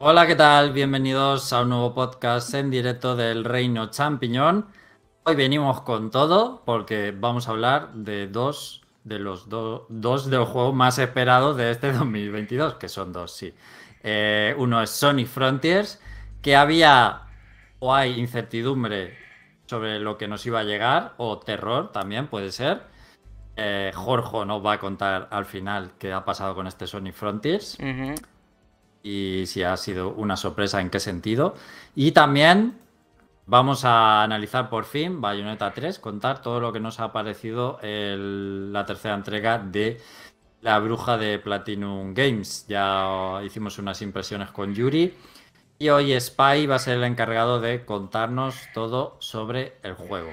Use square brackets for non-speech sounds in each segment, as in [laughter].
Hola, ¿qué tal? Bienvenidos a un nuevo podcast en directo del Reino Champiñón. Hoy venimos con todo porque vamos a hablar de dos de los dos de los juegos más esperados de este [laughs] 2022, que son dos, sí. Eh, uno es Sonic Frontiers, que había o hay incertidumbre sobre lo que nos iba a llegar, o terror también puede ser. Eh, Jorge nos va a contar al final qué ha pasado con este Sonic Frontiers y si ha sido una sorpresa, en qué sentido. Y también vamos a analizar por fin Bayonetta 3, contar todo lo que nos ha parecido la tercera entrega de La Bruja de Platinum Games. Ya hicimos unas impresiones con Yuri. Y hoy Spy va a ser el encargado de contarnos todo sobre el juego.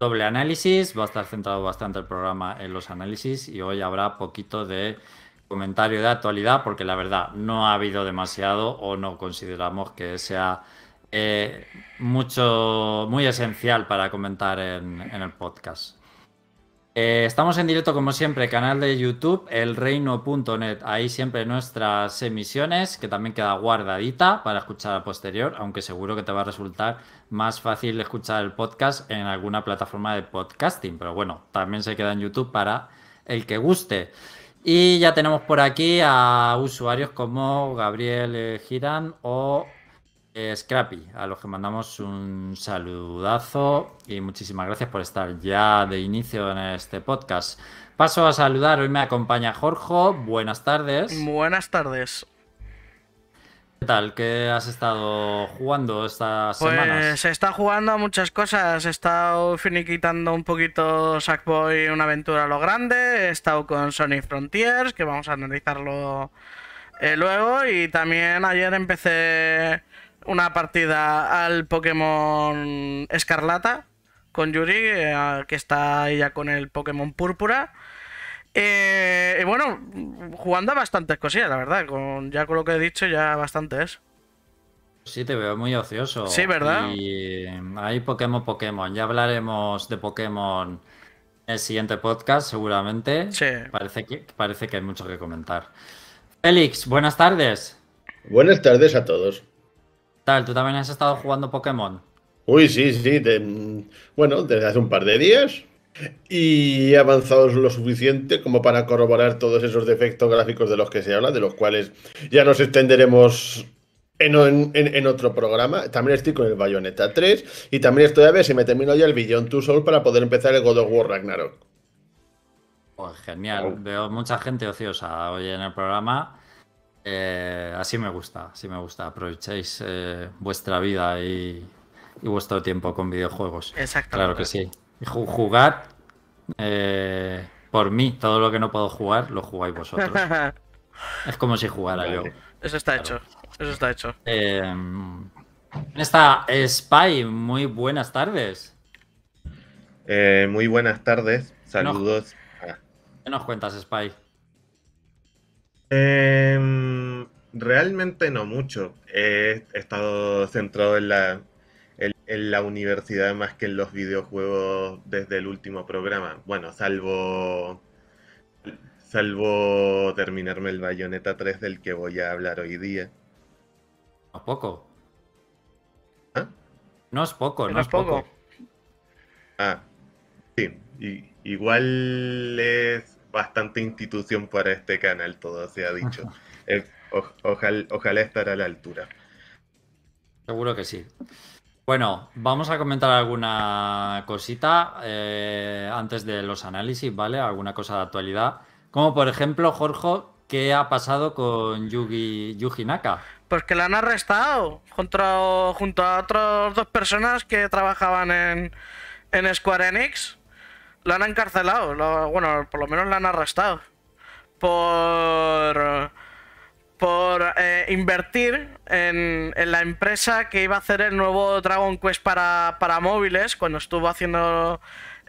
Doble análisis, va a estar centrado bastante el programa en los análisis y hoy habrá poquito de comentario de actualidad porque la verdad no ha habido demasiado o no consideramos que sea eh, mucho, muy esencial para comentar en, el podcast. Eh, estamos en directo como siempre, canal de YouTube, elreino.net, ahí siempre nuestras emisiones, que también queda guardadita para escuchar a posterior, aunque seguro que te va a resultar más fácil escuchar el podcast en alguna plataforma de podcasting, pero bueno, también se queda en YouTube para el que guste. Y ya tenemos por aquí a usuarios como Gabriel Girán o eh, Scrappy, a los que mandamos un saludazo y muchísimas gracias por estar ya de inicio en este podcast. Paso a saludar, hoy me acompaña Jorge, buenas tardes. Buenas tardes. ¿Qué tal? ¿Qué has estado jugando estas pues semanas? Pues he estado jugando muchas cosas. He estado finiquitando un poquito Sackboy, una aventura a lo grande. He estado con Sonic Frontiers, que vamos a analizarlo eh, luego. Y también ayer empecé una partida al Pokémon Escarlata con Yuri, eh, que está ya con el Pokémon Púrpura. Eh, y bueno, jugando a bastantes cosillas, la verdad. Con, ya con lo que he dicho, ya bastante es. Sí, te veo muy ocioso. Sí, ¿verdad? Y hay Pokémon Pokémon. Ya hablaremos de Pokémon en el siguiente podcast, seguramente. Sí. Parece que, parece que hay mucho que comentar. Félix, buenas tardes. Buenas tardes a todos. ¿Qué tal? ¿Tú también has estado jugando Pokémon? Uy, sí, sí. bueno, desde hace un par de días y he avanzado lo suficiente como para corroborar todos esos defectos gráficos de los que se habla, de los cuales ya nos extenderemos en, otro programa. También estoy con el Bayonetta 3 y también estoy a ver si me termino ya el Beyond Two Soul para poder empezar el God of War Ragnarok. Pues genial, veo mucha gente ociosa hoy en el programa. Eh, así me gusta, así me gusta. Aprovechéis eh, vuestra vida y, y, vuestro tiempo con videojuegos. Exacto. Claro que sí. Jugar eh, por mí, todo lo que no puedo jugar, lo jugáis vosotros. [laughs] es como si jugara yo. Eso está hecho. Eso está hecho. Eh, está Spy, muy buenas tardes. Eh, muy buenas tardes, saludos. ¿Qué nos cuentas, Spy? Em, realmente no mucho. He estado centrado en la, en la universidad más que en los videojuegos desde el último programa. Bueno, salvo salvo terminarme el Bayonetta 3 del que voy a hablar hoy día. No es poco. ¿Ah? No es poco, no, es poco. Ah, sí. igual es bastante institución para este canal, todo se ha dicho. [laughs] ojalá, ojalá estar a la altura. Seguro que sí. Bueno, vamos a comentar alguna cosita eh, antes de los análisis, ¿vale? Alguna cosa de actualidad. Como por ejemplo, Jorge, ¿qué ha pasado con Yugi, Yuji Naka? Pues que la han arrestado junto, a otras dos personas que trabajaban en, en Square Enix. Lo han encarcelado, bueno, por lo menos la han arrestado. Por por eh, invertir en, la empresa que iba a hacer el nuevo Dragon Quest para, para móviles cuando estuvo haciendo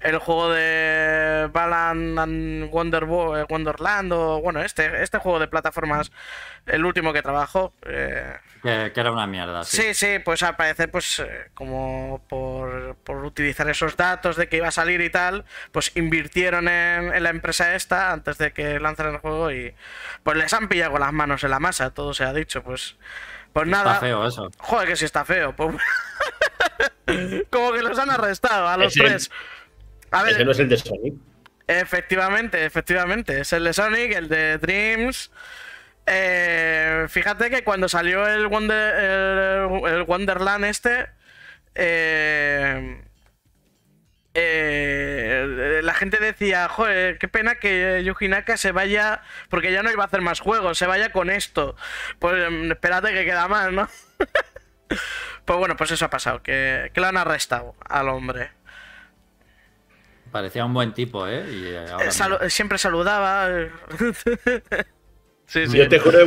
el juego de Balan and Wonder, eh, Wonderland o bueno, este, este juego de plataformas, el último que trabajó. Eh, que, era una mierda. Sí, sí, sí pues al parecer, pues eh, como por, por, utilizar esos datos de que iba a salir y tal, pues invirtieron en, en la empresa esta antes de que lanzaran el juego y pues les han pillado con las manos en la masa, todo se ha dicho, pues Pues nada. Está feo eso. Joder, que sí está feo. pues- [laughs] Como que los han arrestado a los Ese- tres. A ver, Ese no es el de Sonic. Efectivamente, efectivamente. Es el de Sonic, el de Dreams. Eh, fíjate que cuando salió el, Wonder, el, el Wonderland este, eh, eh, la gente decía, joder, qué pena que Yuji Naka se vaya, porque ya no iba a hacer más juegos, se vaya con esto. Pues mm, espérate que queda más, ¿no? [laughs] pues bueno, pues eso ha pasado, que, que lo han arrestado al hombre. Parecía un buen tipo, ¿eh? Y eh, ahora Eh, salu- mira. siempre saludaba. sí, [laughs] sí. Yo te juro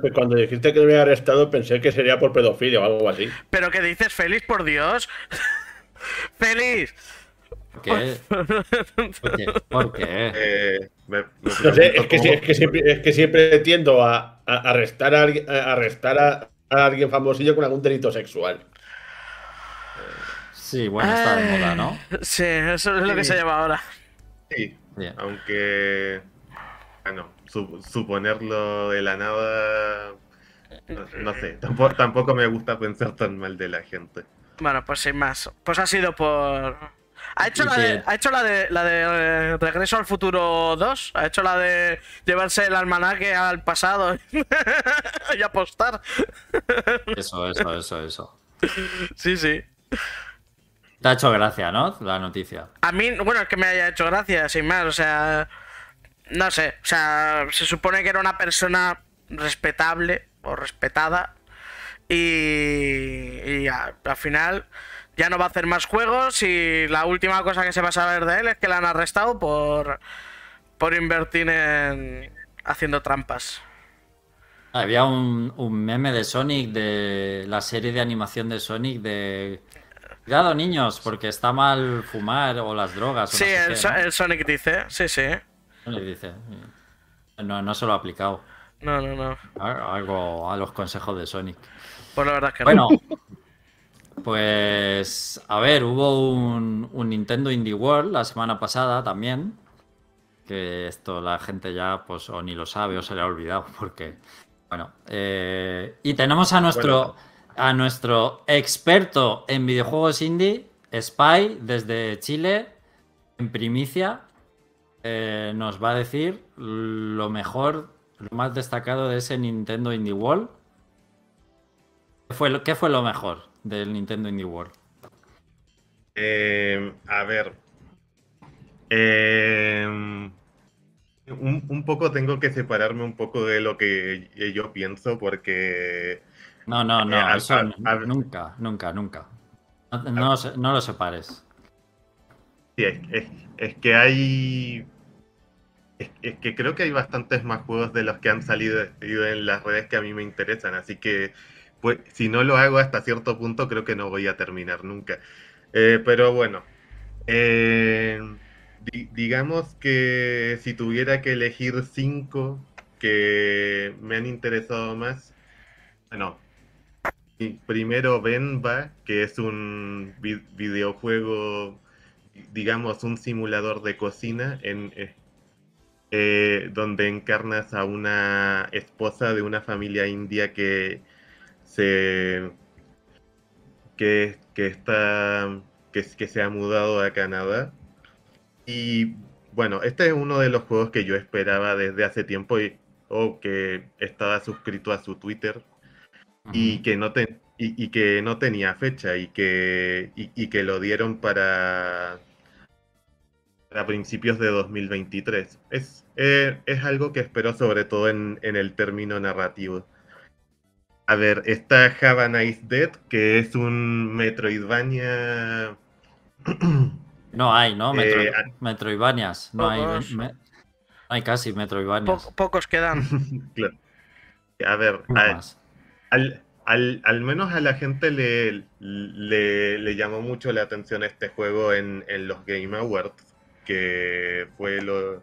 que cuando, dijiste que lo había arrestado pensé que sería por pedofilia o algo así. Pero que dices, feliz por Dios. [laughs] feliz. ¿Por qué? [laughs] ¿Por qué? ¿Por qué? Eh, me- me No sé, es que, sí- cómo- es que siempre, es que siempre tiendo a, a arrestar, a, alguien- a arrestar a, a alguien famosillo con algún delito sexual. Sí, bueno, está de moda, ¿no? Sí, eso es lo que Sí. se lleva ahora. Sí, Bien. aunque. Bueno, su- suponerlo de la nada. No, no sé, tampoco, tampoco me gusta pensar tan mal de la gente. Bueno, pues sin más. Pues ha sido por. Ha hecho la de, ha hecho la de la de Regreso al Futuro 2. Ha hecho la de llevarse el almanaque al pasado [laughs] y apostar. Eso, eso, eso, eso. Sí, sí. Te ha hecho gracia, ¿no? La noticia. A mí, bueno, es que me haya hecho gracia, sin más, o sea, no sé, o sea, se supone que era una persona respetable o respetada y, y a- al final ya no va a hacer más juegos y la última cosa que se va a saber de él es que le han arrestado por, por invertir en haciendo trampas. Había un, un meme de Sonic, de la serie de animación de Sonic, de... Cuidado, niños, porque está mal fumar o las drogas. O Sí, no sé el, qué, So- ¿no? el Sonic dice, sí, sí. Le dice. No, no se lo ha aplicado. No, no, no. Algo a los consejos de Sonic. Pues la verdad es que Bueno, no. pues a ver, hubo un, un Nintendo Indie World la semana pasada también. Que esto la gente ya, pues, o ni lo sabe o se le ha olvidado, porque. Bueno, eh, y tenemos a nuestro, a nuestro experto en videojuegos indie, Spy, desde Chile, en primicia. eh, nos va a decir lo mejor, lo más destacado de ese Nintendo Indie World. ¿Qué fue, lo- qué fue lo mejor del Nintendo Indie World? Eh, a ver. Eh, un, un poco tengo que separarme un poco de lo que yo pienso porque No, no, no, Eh, eso nunca, nunca, nunca. No, no lo separes. sí, es, es- es que hay... Es, es que creo que hay bastantes más juegos de los que han salido en las redes que a mí me interesan, así que pues, si no lo hago hasta cierto punto creo que no voy a terminar nunca. Eh, pero bueno, eh, di- digamos que si tuviera que elegir cinco que me han interesado más, bueno, primero Venba, que es un vi- videojuego, digamos, un simulador de cocina en, eh, eh, donde encarnas a una esposa de una familia india que se que, está que, se ha mudado a Canadá. Y bueno este es uno de los juegos que yo esperaba desde hace tiempo y o que estaba suscrito a su Twitter y que no te- y, y que no tenía fecha y que y, y que lo dieron para para principios de 2023 es eh, es algo que espero sobre todo en, en el término narrativo a ver está Have a Nice Dead que es un Metroidvania [clears throat] No hay, ¿no? Metro, Eh, Metroidvanias. No hay, me- no hay casi Metroidvanias. Po- pocos quedan. [laughs] claro. a ver Uno a- más. Al, al, al menos a la gente le, le, llamó mucho la atención este juego en, en los Game Awards, que fue lo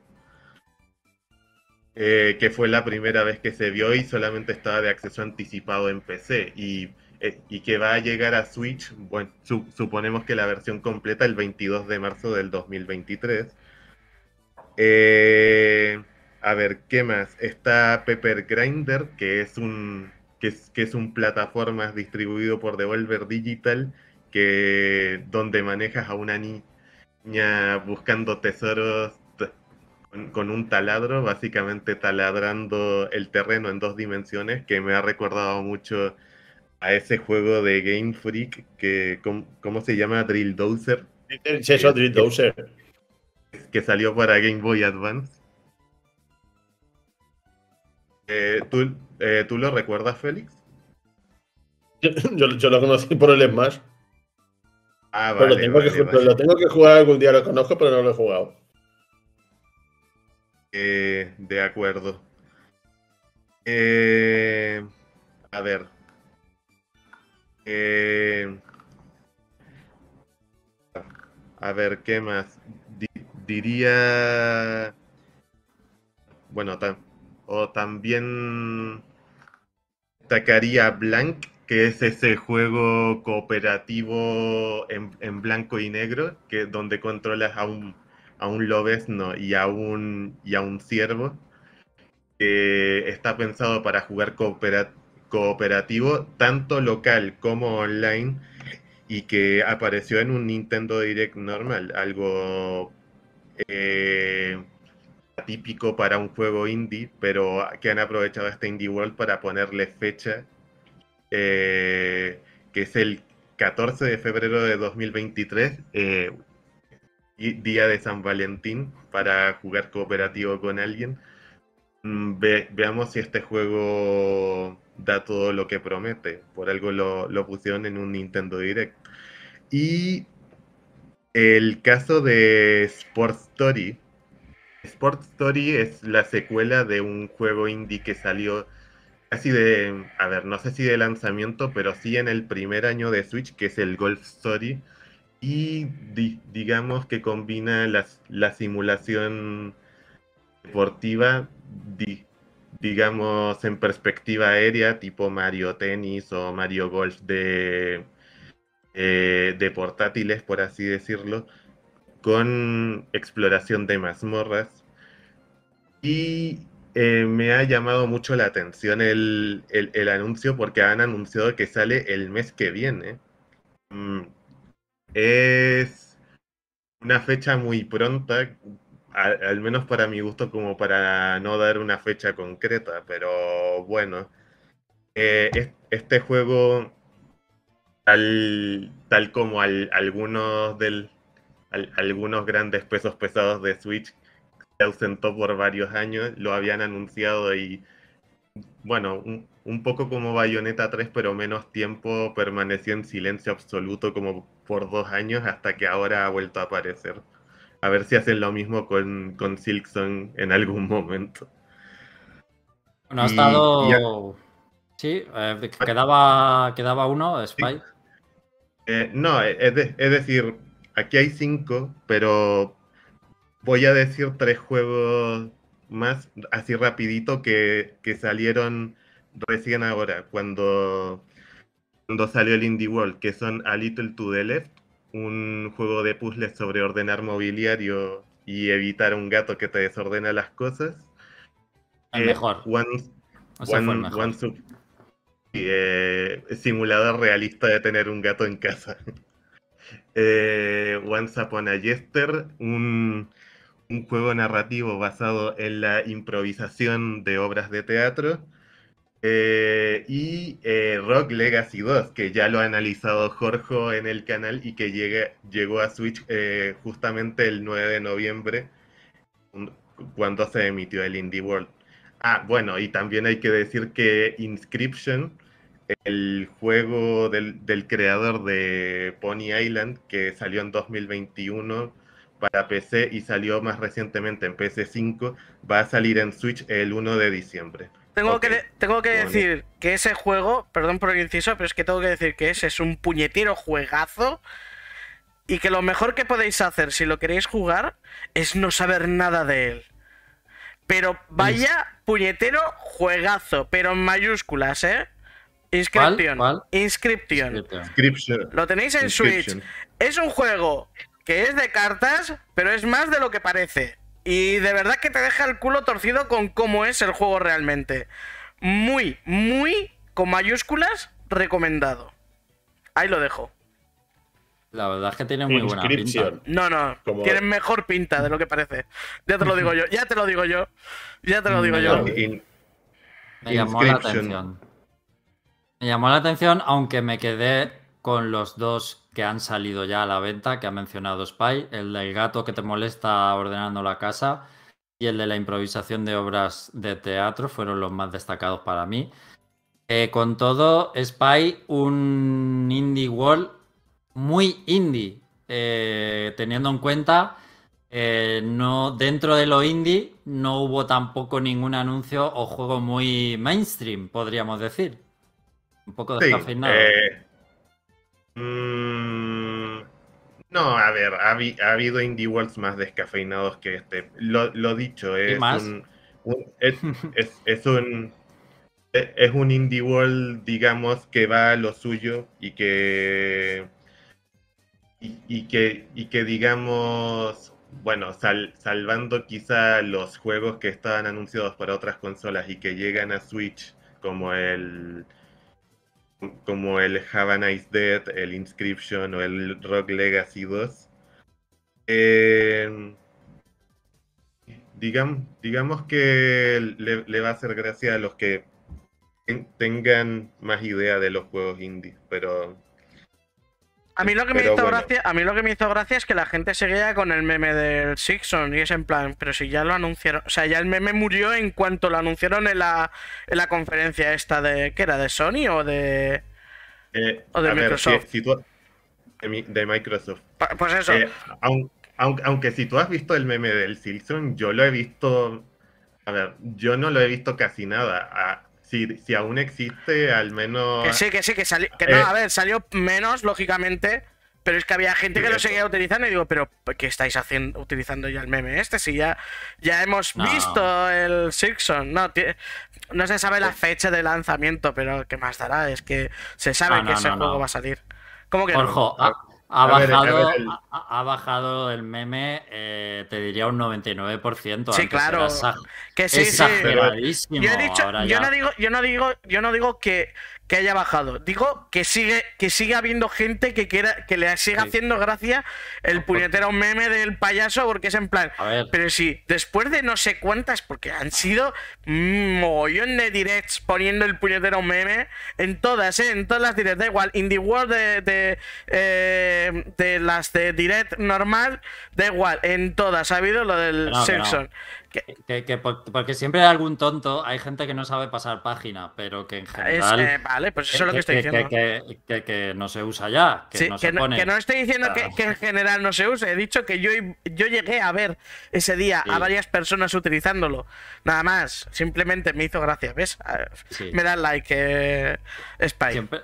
eh, que fue la primera vez que se vio y solamente estaba de acceso anticipado en PC y, eh, y que va a llegar a Switch, bueno, su- suponemos que la versión completa el 22 de marzo del 2023. Eh, a ver, ¿qué más? Está Pepper Grinder, que es un que es, que es un plataformas distribuido por Devolver Digital, que, donde manejas a una niña buscando tesoros con, un taladro, básicamente taladrando el terreno en dos dimensiones, que me ha recordado mucho a ese juego de Game Freak que, ¿cómo, se llama? Drill Dozer. Sí, eso, Drill Dozer. Que salió para Game Boy Advance. Eh, ¿tú, eh, ¿tú, lo recuerdas, Félix? Yo, yo, lo conocí por el Smash. Ah, vale, lo, tengo que, lo tengo que jugar algún día, lo conozco, pero no lo he jugado. Eh, de acuerdo. Eh, a ver. Eh, a ver, ¿qué más? diría... Bueno, o también sacaría Blank, que es ese juego cooperativo en, blanco y negro, que donde controlas a un a un lobesno y a un, y a un ciervo, que está pensado para jugar cooperativo, tanto local como online, y que apareció en un Nintendo Direct normal, algo eh, atípico para un juego indie, pero que han aprovechado este Indie World para ponerle fecha, eh, que es el 14 de febrero de 2023 día de San Valentín para jugar cooperativo con alguien. Mm, veamos si este juego da todo lo que promete. Por algo lo, lo, pusieron en un Nintendo Direct. Y el caso de Sport Story. Sport Story es la secuela de un juego indie que salió casi de, a ver, no sé si de lanzamiento, pero sí en el primer año de Switch, que es el Golf Story. Y digamos que combina la simulación deportiva, digamos, en perspectiva aérea, tipo Mario Tennis o Mario Golf de, eh, de portátiles, por así decirlo, con exploración de mazmorras. Y eh, me ha llamado mucho la atención el, anuncio porque han anunciado que sale el mes que viene. Mm, es una fecha muy pronta, al, menos para mi gusto, como para no dar una fecha concreta, pero bueno, eh, este juego, tal, tal como algunos, del, algunos grandes pesos pesados de Switch, se ausentó por varios años, lo habían anunciado y bueno, un, un poco como Bayonetta 3, pero menos tiempo permaneció en silencio absoluto como por dos años hasta que ahora ha vuelto a aparecer. A ver si hacen lo mismo con, con Silkson en algún momento. Bueno, ha estado... Sí, eh, quedaba, quedaba uno, Spike. Eh, no, es, decir, aquí hay cinco, pero voy a decir tres juegos más así rapidito que, que salieron recién ahora, cuando, cuando salió el Indie World, que son A Little to the Left, un juego de puzzles sobre ordenar mobiliario y evitar un gato que te desordena las cosas. El mejor. One, eh, simulador realista de tener un gato en casa. [laughs] eh, Once Upon a Yester, un, juego narrativo basado en la improvisación de obras de teatro. Eh, y eh, Rock Legacy 2, que ya lo ha analizado Jorge en el canal y que llegó a Switch eh, justamente el 9 de noviembre, cuando se emitió el Indie World. Ah, bueno, y también hay que decir que Inscription, el juego del, del creador de Pony Island, que salió en 2021 para PC y salió más recientemente en PC5, va a salir en Switch el 1 de diciembre. Tengo que, tengo que decir que ese juego, perdón por el inciso, pero es que tengo que decir que ese es un puñetero juegazo. Y que lo mejor que podéis hacer si lo queréis jugar es no saber nada de él. Pero vaya puñetero juegazo, pero en mayúsculas, ¿eh? Inscription. Inscription. Lo tenéis en Switch. Es un juego que es de cartas, pero es más de lo que parece. Y de verdad que te deja el culo torcido con cómo es el juego realmente. Muy, muy con mayúsculas, recomendado. Ahí lo dejo. La verdad es que tiene muy buena pinta. No, no, Como- tienen mejor pinta de lo que parece. Ya te lo digo yo, ya te lo digo yo. Ya te lo digo yo. Me llamó la atención. Me llamó la atención, aunque me quedé con los dos que han salido ya a la venta, que ha mencionado Spy, el del gato que te molesta ordenando la casa y el de la improvisación de obras de teatro fueron los más destacados para mí. Eh, con todo, Spy, un indie world muy indie, eh, teniendo en cuenta eh, no, dentro de lo indie no hubo tampoco ningún anuncio o juego muy mainstream, podríamos decir. Un poco Sí, descafeinado. eh, mm, no, a ver, ha, habi- ha habido indie worlds más descafeinados que este. Lo, lo dicho, es más? un, un- es, [laughs] es- es un es un indie world, digamos, que va a lo suyo y que y, y que y que digamos bueno, sal- salvando quizá los juegos que estaban anunciados para otras consolas y que llegan a Switch, como el como el Have a Nice Dead, el Inscription o el Rock Legacy 2. eh, digam- digamos que le, va a hacer gracia a los que ten- tengan más idea de los juegos indie, pero A mí lo que me hizo bueno. gracia, a mí lo que me hizo gracia es que la gente seguía con el meme del Sixon y es en plan, pero si ya lo anunciaron, o sea, ya el meme murió en cuanto lo anunciaron en la, en la conferencia esta de, ¿qué era? ¿De Sony o de...? eh, O de a ver, Microsoft. si- si tú- de, mi- de Microsoft. Pues eso, Eh, aun- aun- aunque si tú has visto el meme del Silson, yo lo he visto. A ver, yo no lo he visto casi nada. Ah, si, si aún existe, al menos. que sí, que sí, que salió, que no, eh, a ver, salió menos, lógicamente, pero es que había gente que lo seguía utilizando y digo, pero ¿qué estáis haciendo, utilizando ya el meme este? Si ya, ya hemos No. visto el Sixon, no, no se sabe la Sí. fecha de lanzamiento, pero ¿qué más dará? Es que se sabe No, que no, ese no, juego no. va a salir. ¿Cómo que no? Ha, ver, bajado, ver el- ha, ha bajado el meme, eh, te diría un 99%. Sí, claro. era Que sí, sí. exageradísimo. Yo he dicho, ahora yo ya- no digo, yo no digo, yo no digo que, que haya bajado. Digo que sigue, que sigue habiendo gente que quiera, que le siga Sí. haciendo gracia el puñetero meme del payaso, porque es en plan. Pero sí, después de no sé cuántas, porque han sido un mogollón de directs poniendo el puñetero meme en todas, ¿eh? En todas las directs, da igual. Indie World de, de, eh, de las de direct normal, da igual. En todas ha habido lo del no, no. Simpson. Que- Que, que por- porque siempre hay algún tonto, hay gente que no sabe pasar página, pero que en Es, general. eh, vale, pues eso es lo que estoy diciendo. que- que- no se usa ya, que Sí, no se no, pone. que no estoy diciendo que, Claro. que en general no se use. He dicho que yo, yo llegué a ver ese día a varias personas utilizándolo. Nada más. Simplemente me hizo gracia. ¿Ves? Ah, Sí. Me da like, eh, Spy. Siempre,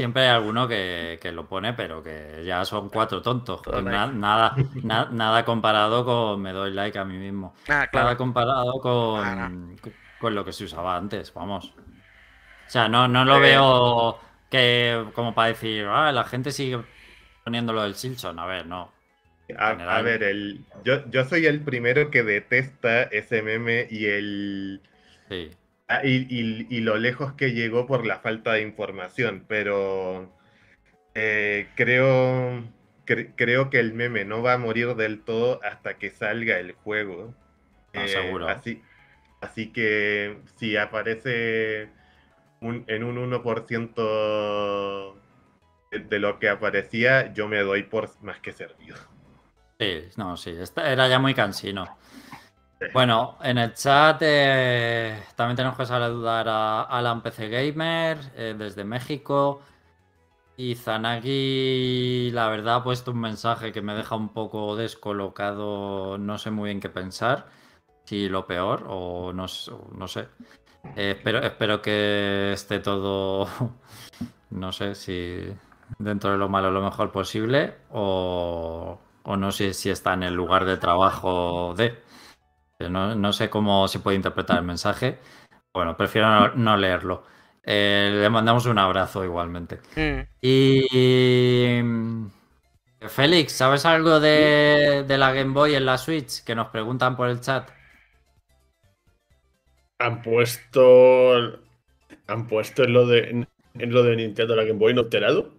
siempre hay alguno que, que lo pone, pero que ya son cuatro tontos. Na- nada, na- nada comparado con me doy like a mí mismo. Ah, claro. Nada comparado con, con lo que se usaba antes, vamos. O sea, no, no lo Eh. veo que como para decir, ah, la gente sigue poniéndolo del Simpson. A ver, no. A, ver, el, yo, yo soy el primero que detesta ese meme y el. Sí. Ah, Y, y- y lo lejos que llegó por la falta de información, pero eh, creo, cre- creo que el meme no va a morir del todo hasta que salga el juego. Ah, Eh, seguro. Así, así que si aparece un- en un 1% de, de lo que aparecía, yo me doy por más que servido. Sí, no, sí, esta era ya muy cansino. Bueno, en el chat eh, también tenemos que saludar a Alan PC Gamer eh, desde México. Y Zanagi, la verdad, ha puesto un mensaje que me deja un poco descolocado, no sé muy bien qué pensar, si lo peor o no, no sé. Eh, espero, espero que esté todo, [laughs] no sé si dentro de lo malo lo mejor posible o, o no sé si está en el lugar de trabajo de. No, no sé cómo se puede interpretar el mensaje. Bueno, prefiero no, no leerlo. Eh, le mandamos un abrazo igualmente. Mm. Y. mm, Félix, ¿sabes algo de, de la Game Boy en la Switch? Que nos preguntan por el chat. Han pueto. ¿Han puesto en lo de, en, en lo de Nintendo la Game Boy no alterado?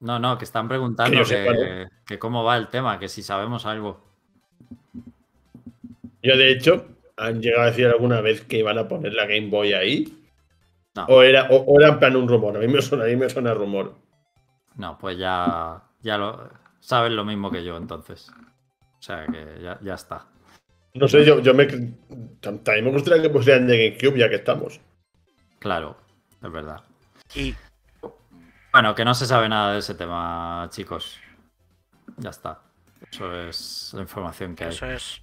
No, no, que están preguntando Que que, que cómo va el tema, que si sabemos algo. Yo, de hecho, han llegado a decir alguna vez que iban a poner la Game Boy ahí. No, O era, o, o era en plan un rumor. A mí me suena, a mí me suena rumor. no, pues ya, ya lo sabes lo mismo que yo entonces. O sea que ya, ya está. No sé, yo, yo me. También me gustaría que pusieran de GameCube ya que estamos. Claro, es verdad. Y Bueno, que no se sabe nada de ese tema, chicos. Ya está. Eso es la información que hay. eso es.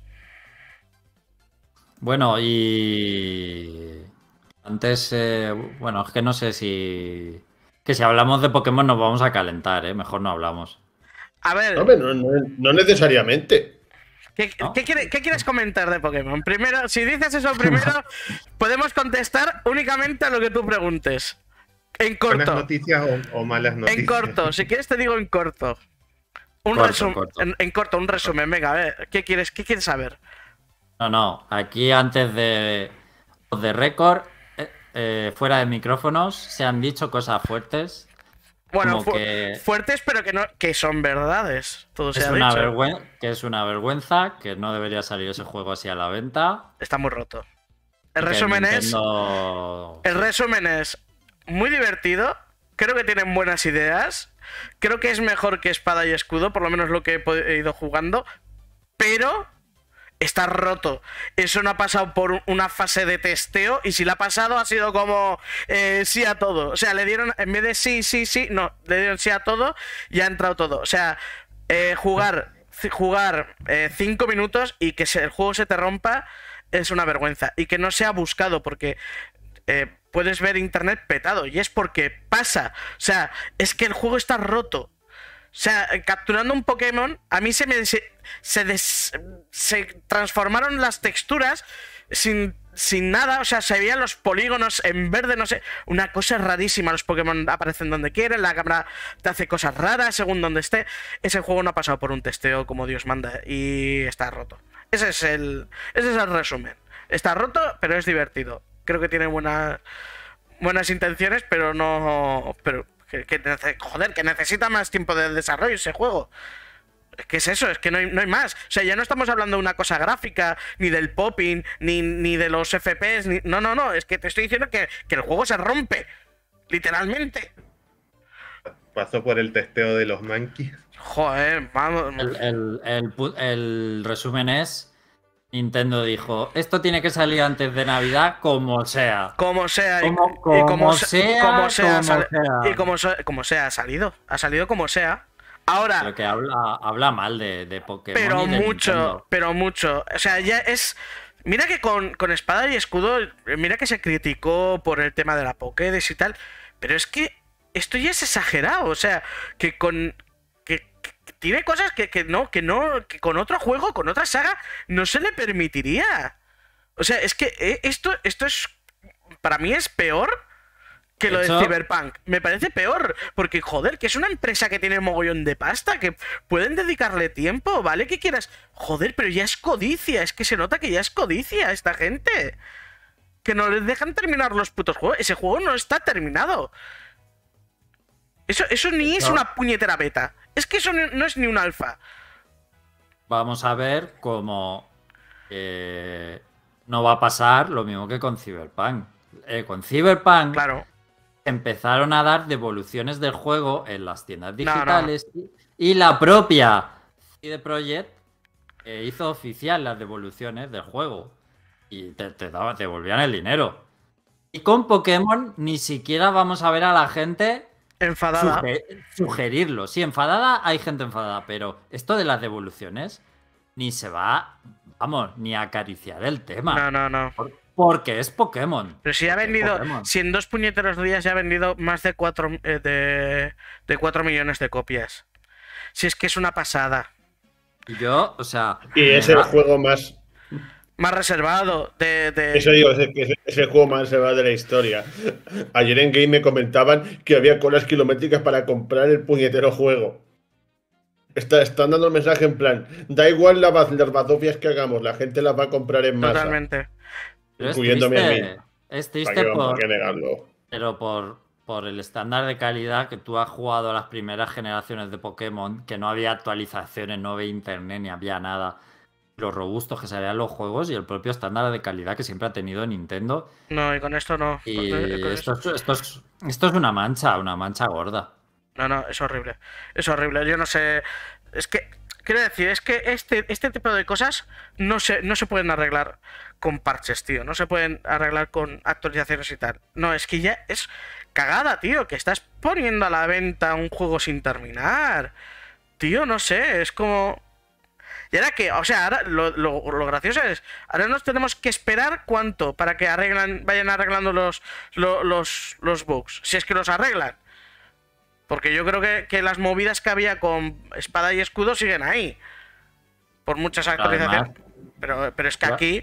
Bueno, y antes, eh, bueno, es que no sé si... Que si hablamos de Pokémon nos vamos a calentar, ¿eh? Mejor no hablamos. A ver, Hombre, no, no- no necesariamente. ¿qué, ¿no? qué quiere- qué quieres comentar de Pokémon? Primero, si dices eso primero, [laughs] podemos contestar únicamente a lo que tú preguntes. En ¿Buenas corto. noticias o, o malas noticias? En corto, si quieres te digo en corto. Un Corto, resumen. corto. En, en corto, un resumen. Venga, a ver, ¿qué quieres, qué quieres saber? No, no, aquí antes de, de récord, eh, eh, fuera de micrófonos, se han dicho cosas fuertes. Bueno, Como fu- que- fuertes, pero que no, que son verdades. Todo Es se ha una dicho. vergüenza, que es una vergüenza, que no debería salir ese juego así a la venta. Está muy roto. El resumen es. El resumen es muy divertido. Creo que tienen buenas ideas. Creo que es mejor que Espada y Escudo, por lo menos lo que he ido jugando. Pero está roto. Eso no ha pasado por un- una fase de testeo. Y si la ha pasado, ha sido como eh, sí a todo. O sea, le dieron, en vez de sí, sí, sí, no, le dieron sí a todo y ha entrado todo. O sea, eh, jugar, jugar eh, cinco minutos y que el juego se te rompa es una vergüenza. Y que no sea buscado, porque eh, puedes ver internet petado y es porque pasa. O sea, es que el juego está roto. O sea, capturando un Pokémon, a mí se me se, des- se transformaron las texturas sin, sin nada, o sea, se veían los polígonos en verde, no sé, una cosa rarísima, los Pokémon aparecen donde quieren, la cámara te hace cosas raras según donde esté. Ese juego no ha pasado por un testeo como Dios manda y está roto. Ese es el ese es el resumen. Está roto, pero es divertido. Creo que tiene buenas buenas intenciones, pero no. Pero que, joder, que necesita más tiempo de desarrollo ese juego. ¿Qué es eso? Es que no hay, no hay más. O sea, ya no estamos hablando de una cosa gráfica, ni del popping, ni, ni de los FPS, ni... No, no, no. Es que te estoy diciendo que, que el juego se rompe. Literalmente. Pasó por el testeo de los monkeys. Joder, vamos. El, el- el resumen es: Nintendo dijo, esto tiene que salir antes de Navidad, como sea. Como sea, y, Como- y como se- sea, como sea, como sale- sea. y como, como sea, ha salido. Ha salido como sea. Ahora, Pero que habla, habla mal de, de Pokémon. pero y de mucho, Nintendo. pero mucho. O sea, ya es. Mira que con, con espada y escudo, mira que se criticó por el tema de la Pokédex y tal, pero es que esto ya es exagerado. O sea, que con. Tiene cosas que, que no, que no, que con otro juego, con otra saga, no se le permitiría. O sea, es que eh, esto, esto es. Para mí es peor que lo de Cyberpunk. Me parece peor. Porque, joder, que es una empresa que tiene mogollón de pasta, que pueden dedicarle tiempo, ¿vale? Que quieras. Joder, pero ya es codicia. Es que se nota que ya es codicia esta gente. Que no les dejan terminar los putos juegos. Ese juego no está terminado. Eso, eso ni es una puñetera beta. Es que eso no es ni un alfa. Vamos a ver cómo eh, no va a pasar lo mismo que con Cyberpunk. Eh, con Cyberpunk Claro. empezaron a dar devoluciones del juego en las tiendas No, no. digitales y- y la propia CD Projekt eh, hizo oficial las devoluciones del juego y te, te daba- te devolvían el dinero. Y con Pokémon ni siquiera vamos a ver a la gente Enfadada. suge- sugerirlo. Sí, enfadada hay gente enfadada, pero esto de las devoluciones ni se va, vamos, ni a acariciar el tema. No, no, no. Por- Porque es Pokémon. Pero si ha vendido, si en dos puñeteros días ya ha vendido más de 4 de, de 4 millones de copias. Si es que es una pasada. Y yo, o sea. Y es el juego más. Más reservado de... de- Eso digo, es el, es el- es el juego más reservado de la historia. [laughs] Ayer en Game me comentaban que había colas kilométricas para comprar el puñetero juego. Está, están dando el mensaje en plan: da igual la las bazofias que hagamos, la gente las va a comprar en masa. Totalmente. pero es incluyéndome a triste, mí. Es ¿Para triste por, a negarlo? pero por, por el estándar de calidad que tú has jugado a las primeras generaciones de Pokémon, que no había actualizaciones, no había internet ni había nada. Lo robustos que salían los juegos y el propio estándar de calidad que siempre ha tenido Nintendo. No, y con esto no. Y con esto, esto- es- esto, es, esto es una mancha, una mancha gorda. No, no, es horrible. Es horrible. Yo no sé. Es que. Quiero decir, es que este, este tipo de cosas no se, no se pueden arreglar con parches, tío. No se pueden arreglar con actualizaciones y tal. No, es que ya es cagada, tío. Que estás poniendo a la venta un juego sin terminar. Tío, no sé, es como. Y ahora que, o sea, ahora lo, lo- lo gracioso es, ahora nos tenemos que esperar cuánto para que arreglan, vayan arreglando los, lo- los, los bugs. Si es que los arreglan. Porque yo creo que, que las movidas que había con espada y escudo siguen ahí. Por muchas actualizaciones. Pero, pero es que aquí.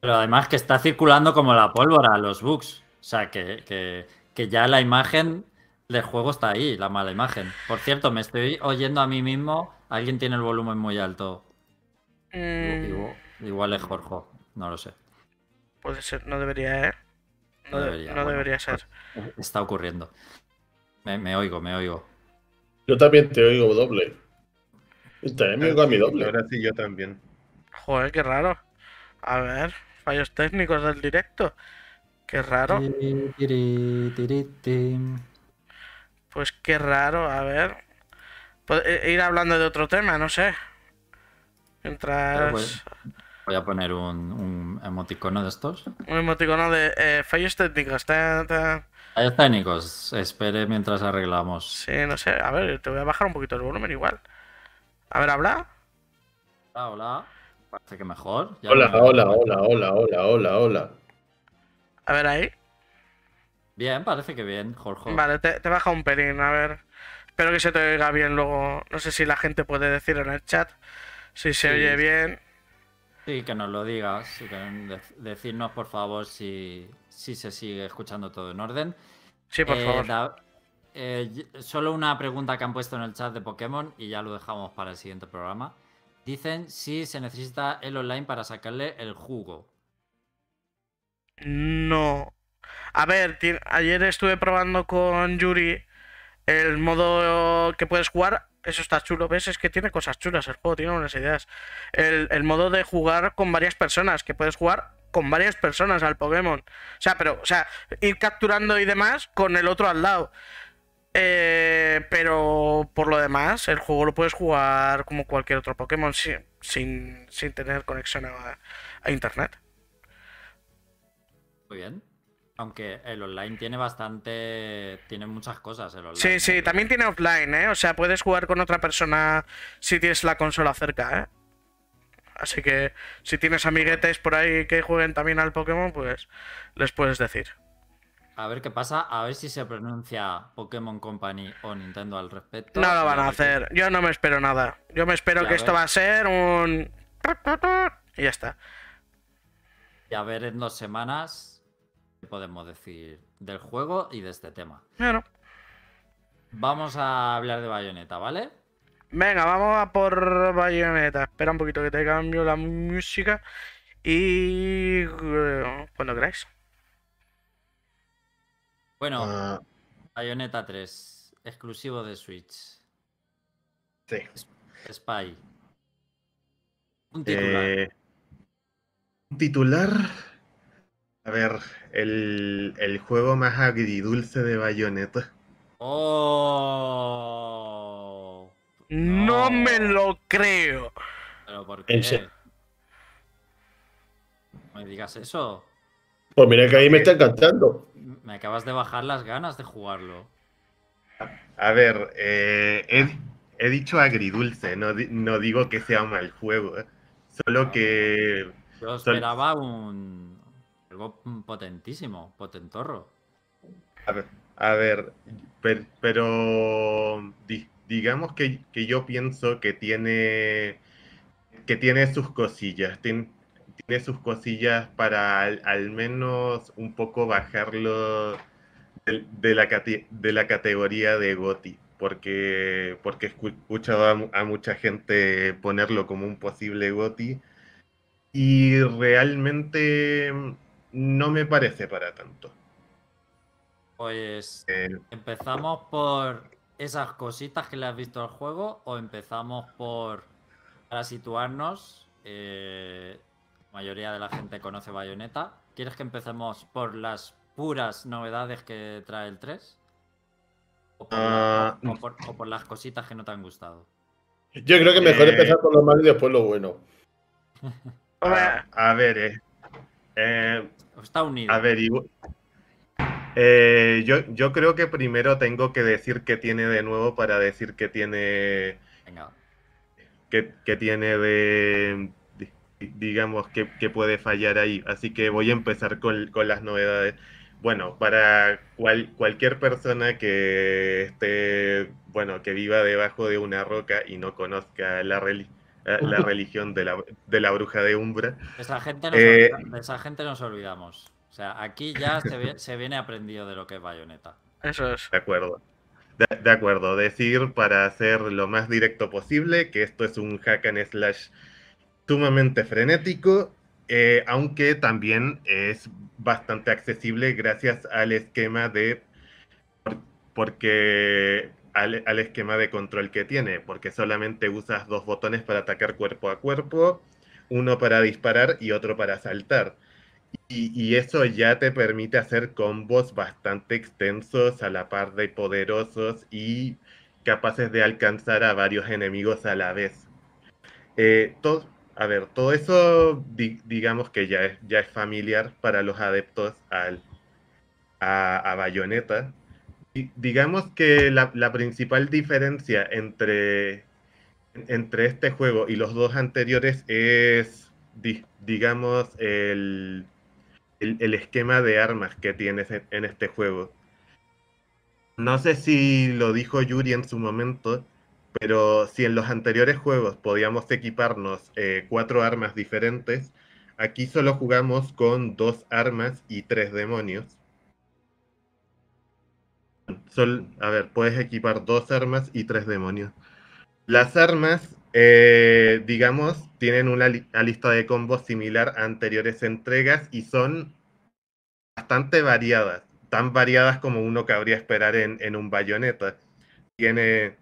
Pero además que está circulando como la pólvora los bugs. O sea, que, que- que ya la imagen del juego está ahí, la mala imagen. Por cierto, me estoy oyendo a mí mismo. Alguien tiene el volumen muy alto. mm, Igual, igual es Jorge, no lo sé. puede ser, no debería, ¿eh? No, No de- debería, no bueno, debería ser. Está ocurriendo. Me, me oigo, me oigo. Yo también te oigo doble. También me oigo a mi doble. Ahora sí, yo también. Joder, qué raro. A ver, fallos técnicos del directo. Qué raro. Pues qué raro, a ver. Pod- eh, Ir hablando de otro tema, no sé. Mientras. Pues, Voy a poner un, un emoticono de estos. Un emoticono de eh, fallos técnicos. ta, ta. Ahí está, Nicos. Espere mientras arreglamos. Sí, no sé. A ver, te voy a bajar un poquito el volumen igual. A ver, habla. Hola, hola. Parece que mejor. Ya Hola, me- hola, hola, hola, hola, hola, hola. A ver ahí. Bien, parece que bien, Jorge. Vale, te, te baja un pelín, a ver. Espero que se te oiga bien luego. No sé si la gente puede decir en el chat si se Sí. oye bien. Sí, que nos lo digas. sí, que de- decidnos, por favor, si, si se sigue escuchando todo en orden. Sí, por Eh, favor. Da- eh, solo una pregunta que han puesto en el chat de Pokémon y ya lo dejamos para el siguiente programa. Dicen si se necesita el online para sacarle el jugo. No. A ver, ayer estuve probando con Yuri el modo que puedes jugar. Eso está chulo, ¿ves? Es que tiene cosas chulas el juego, tiene unas ideas. El, el modo de jugar con varias personas, que puedes jugar con varias personas al Pokémon. O sea, pero, o sea, ir capturando y demás con el otro al lado. Eh, pero por lo demás, el juego lo puedes jugar como cualquier otro Pokémon si- sin, sin tener conexión a- a internet. Muy bien. Aunque el online tiene bastante. Tiene muchas cosas el online. Sí, sí, también tiene offline, ¿eh? O sea, puedes jugar con otra persona si tienes la consola cerca, ¿eh? Así que si tienes amiguetes por ahí que jueguen también al Pokémon, pues les puedes decir. A ver qué pasa, a ver si se pronuncia Pokémon Company o Nintendo al respecto. No lo van a hacer. Yo no me espero nada. Yo me espero que esto va a ser un... Y ya está. Y a ver en dos semanas qué podemos decir del juego y de este tema. Bueno, Vamos a hablar de Bayonetta, ¿vale? venga, vamos a por Bayonetta. Espera un poquito que te cambio la música. Y... eh, Cuando queráis. Bueno, Ah, Bayonetta 3, exclusivo de Switch. sí. Spy. Un titular. Eh, un titular. A ver, el, el juego más agridulce de Bayonetta. ¡Oh! No me lo creo. ¿Pero por qué? No me digas eso. Pues mira que ahí me está encantando. Me acabas de bajar las ganas de jugarlo. A ver, eh, he, he dicho agridulce, no, no digo que sea un mal juego. eh. Solo que Yo Sol- esperaba un. Algo potentísimo, potentorro. A ver, a ver, per- pero, di- digamos que, que yo pienso que tiene que tiene sus cosillas, tien- tiene sus cosillas para al, menos un poco bajarlo de, la, de la categoría de GOTY, porque, porque he escu- escuchado a, a mucha gente ponerlo como un posible GOTY y realmente no me parece para tanto. Pues Eh, empezamos por esas cositas que le has visto al juego o empezamos por para situarnos. eh, la mayoría de la gente conoce Bayonetta. ¿Quieres que empecemos por las puras novedades que trae el 3? ¿O por, la- Ah, o- por- o por las cositas que no te han gustado? Yo creo que mejor Eh. empezar por lo malo y después lo bueno. A, [laughs] a ver, eh, Está unido. a ver, igu- eh, yo, yo creo que primero tengo que decir qué tiene de nuevo para decir qué tiene Venga. que, que tiene de, di- digamos, que, que puede fallar ahí. Así que voy a empezar con, con las novedades. Bueno, para cual- cualquier persona que esté, bueno, que viva debajo de una roca y no conozca la, reli- eh, la religión de la, de la bruja de Umbra, De esa gente nos, Eh. esa gente nos olvidamos. O sea, aquí ya se, viene aprendido de lo que es Bayonetta. eso es. de acuerdo. De, de acuerdo, decir para hacer lo más directo posible que esto es un hack and slash sumamente frenético, eh, aunque también es bastante accesible gracias al esquema de por- porque al, al esquema de control que tiene, porque solamente usas dos botones para atacar cuerpo a cuerpo, uno para disparar y otro para saltar. Y, y eso ya te permite hacer combos bastante extensos, a la par de poderosos y capaces de alcanzar a varios enemigos a la vez. Eh, todo, a ver, todo eso di- digamos que ya es, ya es familiar para los adeptos al, a, a. Di- digamos que la, principal diferencia entre, entre este juego y los dos anteriores es, di- digamos, el, el, esquema de armas que tienes en, en este juego. No sé si lo dijo Yuri en su momento, pero si en los anteriores juegos podíamos equiparnos eh, cuatro armas diferentes, aquí solo jugamos con dos armas y tres demonios. Sol, a ver, puedes equipar dos armas y tres demonios. Las armas, eh, digamos, tienen una, li- una lista de combos similar a anteriores entregas y son bastante variadas, tan variadas como uno cabría esperar en, un bayoneta. Tiene,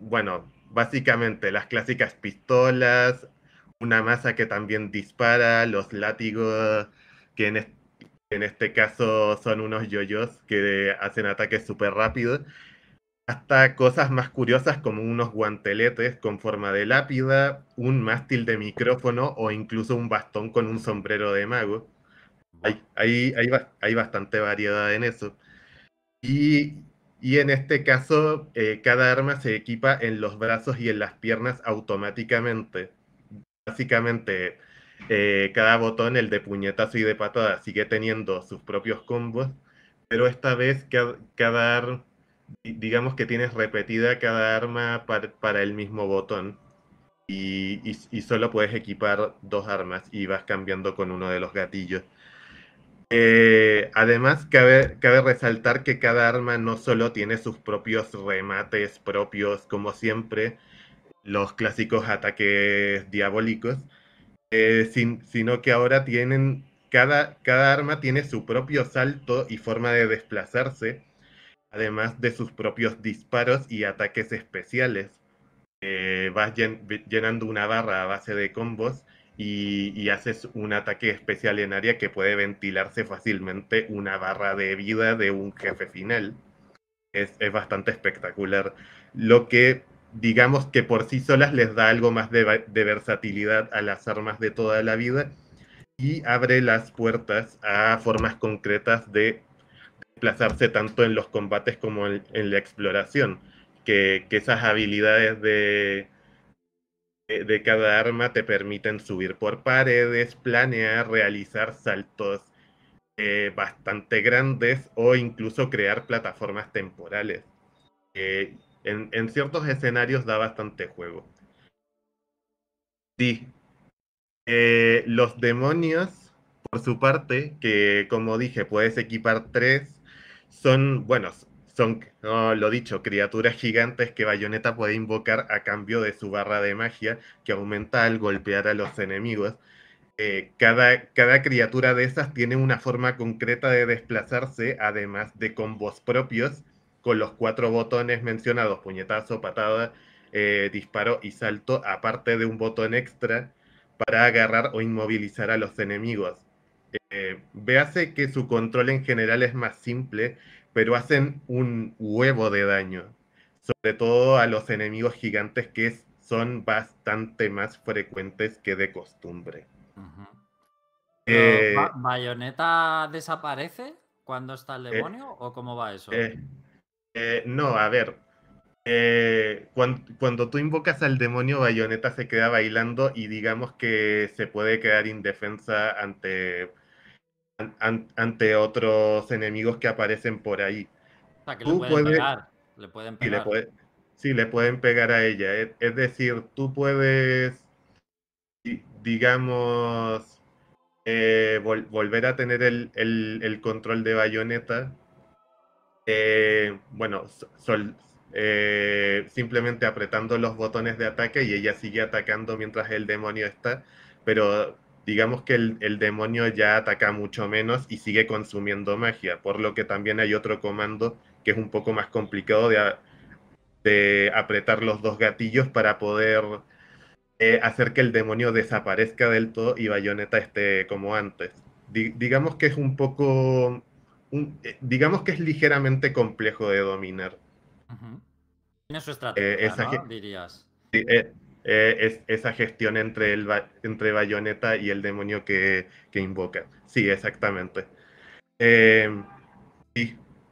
bueno, básicamente las clásicas pistolas, una masa que también dispara, los látigos que en, en este caso son unos yoyos que hacen ataques súper rápidos, hasta cosas más curiosas como unos guanteletes con forma de lápida, un mástil de micrófono o incluso un bastón con un sombrero de mago. Hay, hay, hay, ba- hay bastante variedad en eso. Y, y en este caso, eh, cada arma se equipa en los brazos y en las piernas automáticamente. Básicamente, eh, cada botón, el de puñetazo y de patada, sigue teniendo sus propios combos, pero esta vez cada, digamos que tienes repetida cada arma par- para el mismo botón. Y, y- y solo puedes equipar dos armas y vas cambiando con uno de los gatillos. Eh, además, cabe, cabe resaltar que cada arma no solo tiene sus propios remates propios, como siempre, los clásicos ataques diabólicos, eh, sin- sino que ahora tienen, cada, cada arma tiene su propio salto y forma de desplazarse, además de sus propios disparos y ataques especiales. Eh, vas llen- llenando una barra a base de combos y, y haces un ataque especial en área que puede ventilarse fácilmente una barra de vida de un jefe final. Es, es bastante espectacular. Lo que digamos que por sí solas les da algo más de, versatilidad a las armas de toda la vida y abre las puertas a formas concretas de desplazarse tanto en los combates como en, la exploración. Que, que esas habilidades de, de, de cada arma te permiten subir por paredes, planear, realizar saltos eh, bastante grandes o incluso crear plataformas temporales. Eh, en, ciertos escenarios da bastante juego. Sí. Eh, los demonios, por su parte, que como dije, puedes equipar tres, son, bueno, son, lo dicho, criaturas gigantes que Bayonetta puede invocar a cambio de su barra de magia que aumenta al golpear a los enemigos. eh, cada, cada criatura de esas tiene una forma concreta de desplazarse, además de combos propios, con los cuatro botones mencionados, puñetazo, patada, eh, disparo y salto, aparte de un botón extra para agarrar o inmovilizar a los enemigos. Eh, véase que su control en general es más simple, pero hacen un huevo de daño, sobre todo a los enemigos gigantes que son bastante más frecuentes que de costumbre. Eh, ¿Bayoneta desaparece cuando está el demonio o cómo va eso? No, a ver, eh, cuando, tú invocas al demonio, Bayonetta se queda bailando y digamos que se puede quedar indefensa ante, ante otros enemigos que aparecen por ahí. O sea, que le pueden pegar. Le pueden pegar. Sí, le, pueden pegar a ella. Es, decir, tú puedes, digamos, eh, volver a tener el, control de Bayonetta. Eh, bueno, eh, simplemente apretando los botones de ataque y ella sigue atacando mientras el demonio está, pero digamos que el, demonio ya ataca mucho menos y sigue consumiendo magia, por lo que también hay otro comando que es un poco más complicado de, de apretar los dos gatillos para poder eh, hacer que el demonio desaparezca del todo y Bayonetta esté como antes. digamos que es un poco, eh, digamos que es ligeramente complejo de dominar. Tiene su estrategia, esa, dirías. Eh, eh, es, esa gestión entre, el, entre Bayonetta y el demonio que, invoca. Sí, exactamente. Em,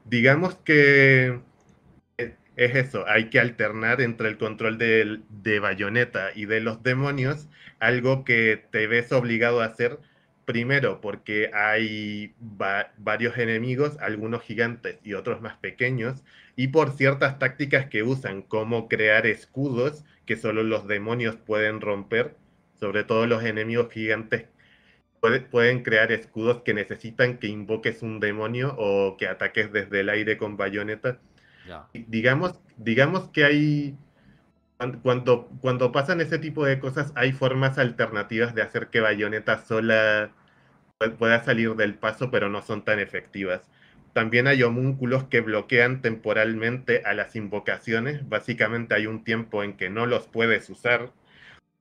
digamos que es eso, hay que alternar entre el control de, de Bayonetta y de los demonios, algo que te ves obligado a hacer Primero, porque hay varios enemigos, algunos gigantes y otros más pequeños, y por ciertas tácticas que usan, como crear escudos que solo los demonios pueden romper, sobre todo los enemigos gigantes pueden crear escudos que necesitan que invoques un demonio o que ataques desde el aire con bayoneta. Digamos, digamos que hay cuando, cuando pasan ese tipo de cosas, hay formas alternativas de hacer que Bayonetta sola pueda salir del paso, pero no son tan efectivas. También hay homúnculos que bloquean temporalmente a las invocaciones. Básicamente hay un tiempo en que no los puedes usar.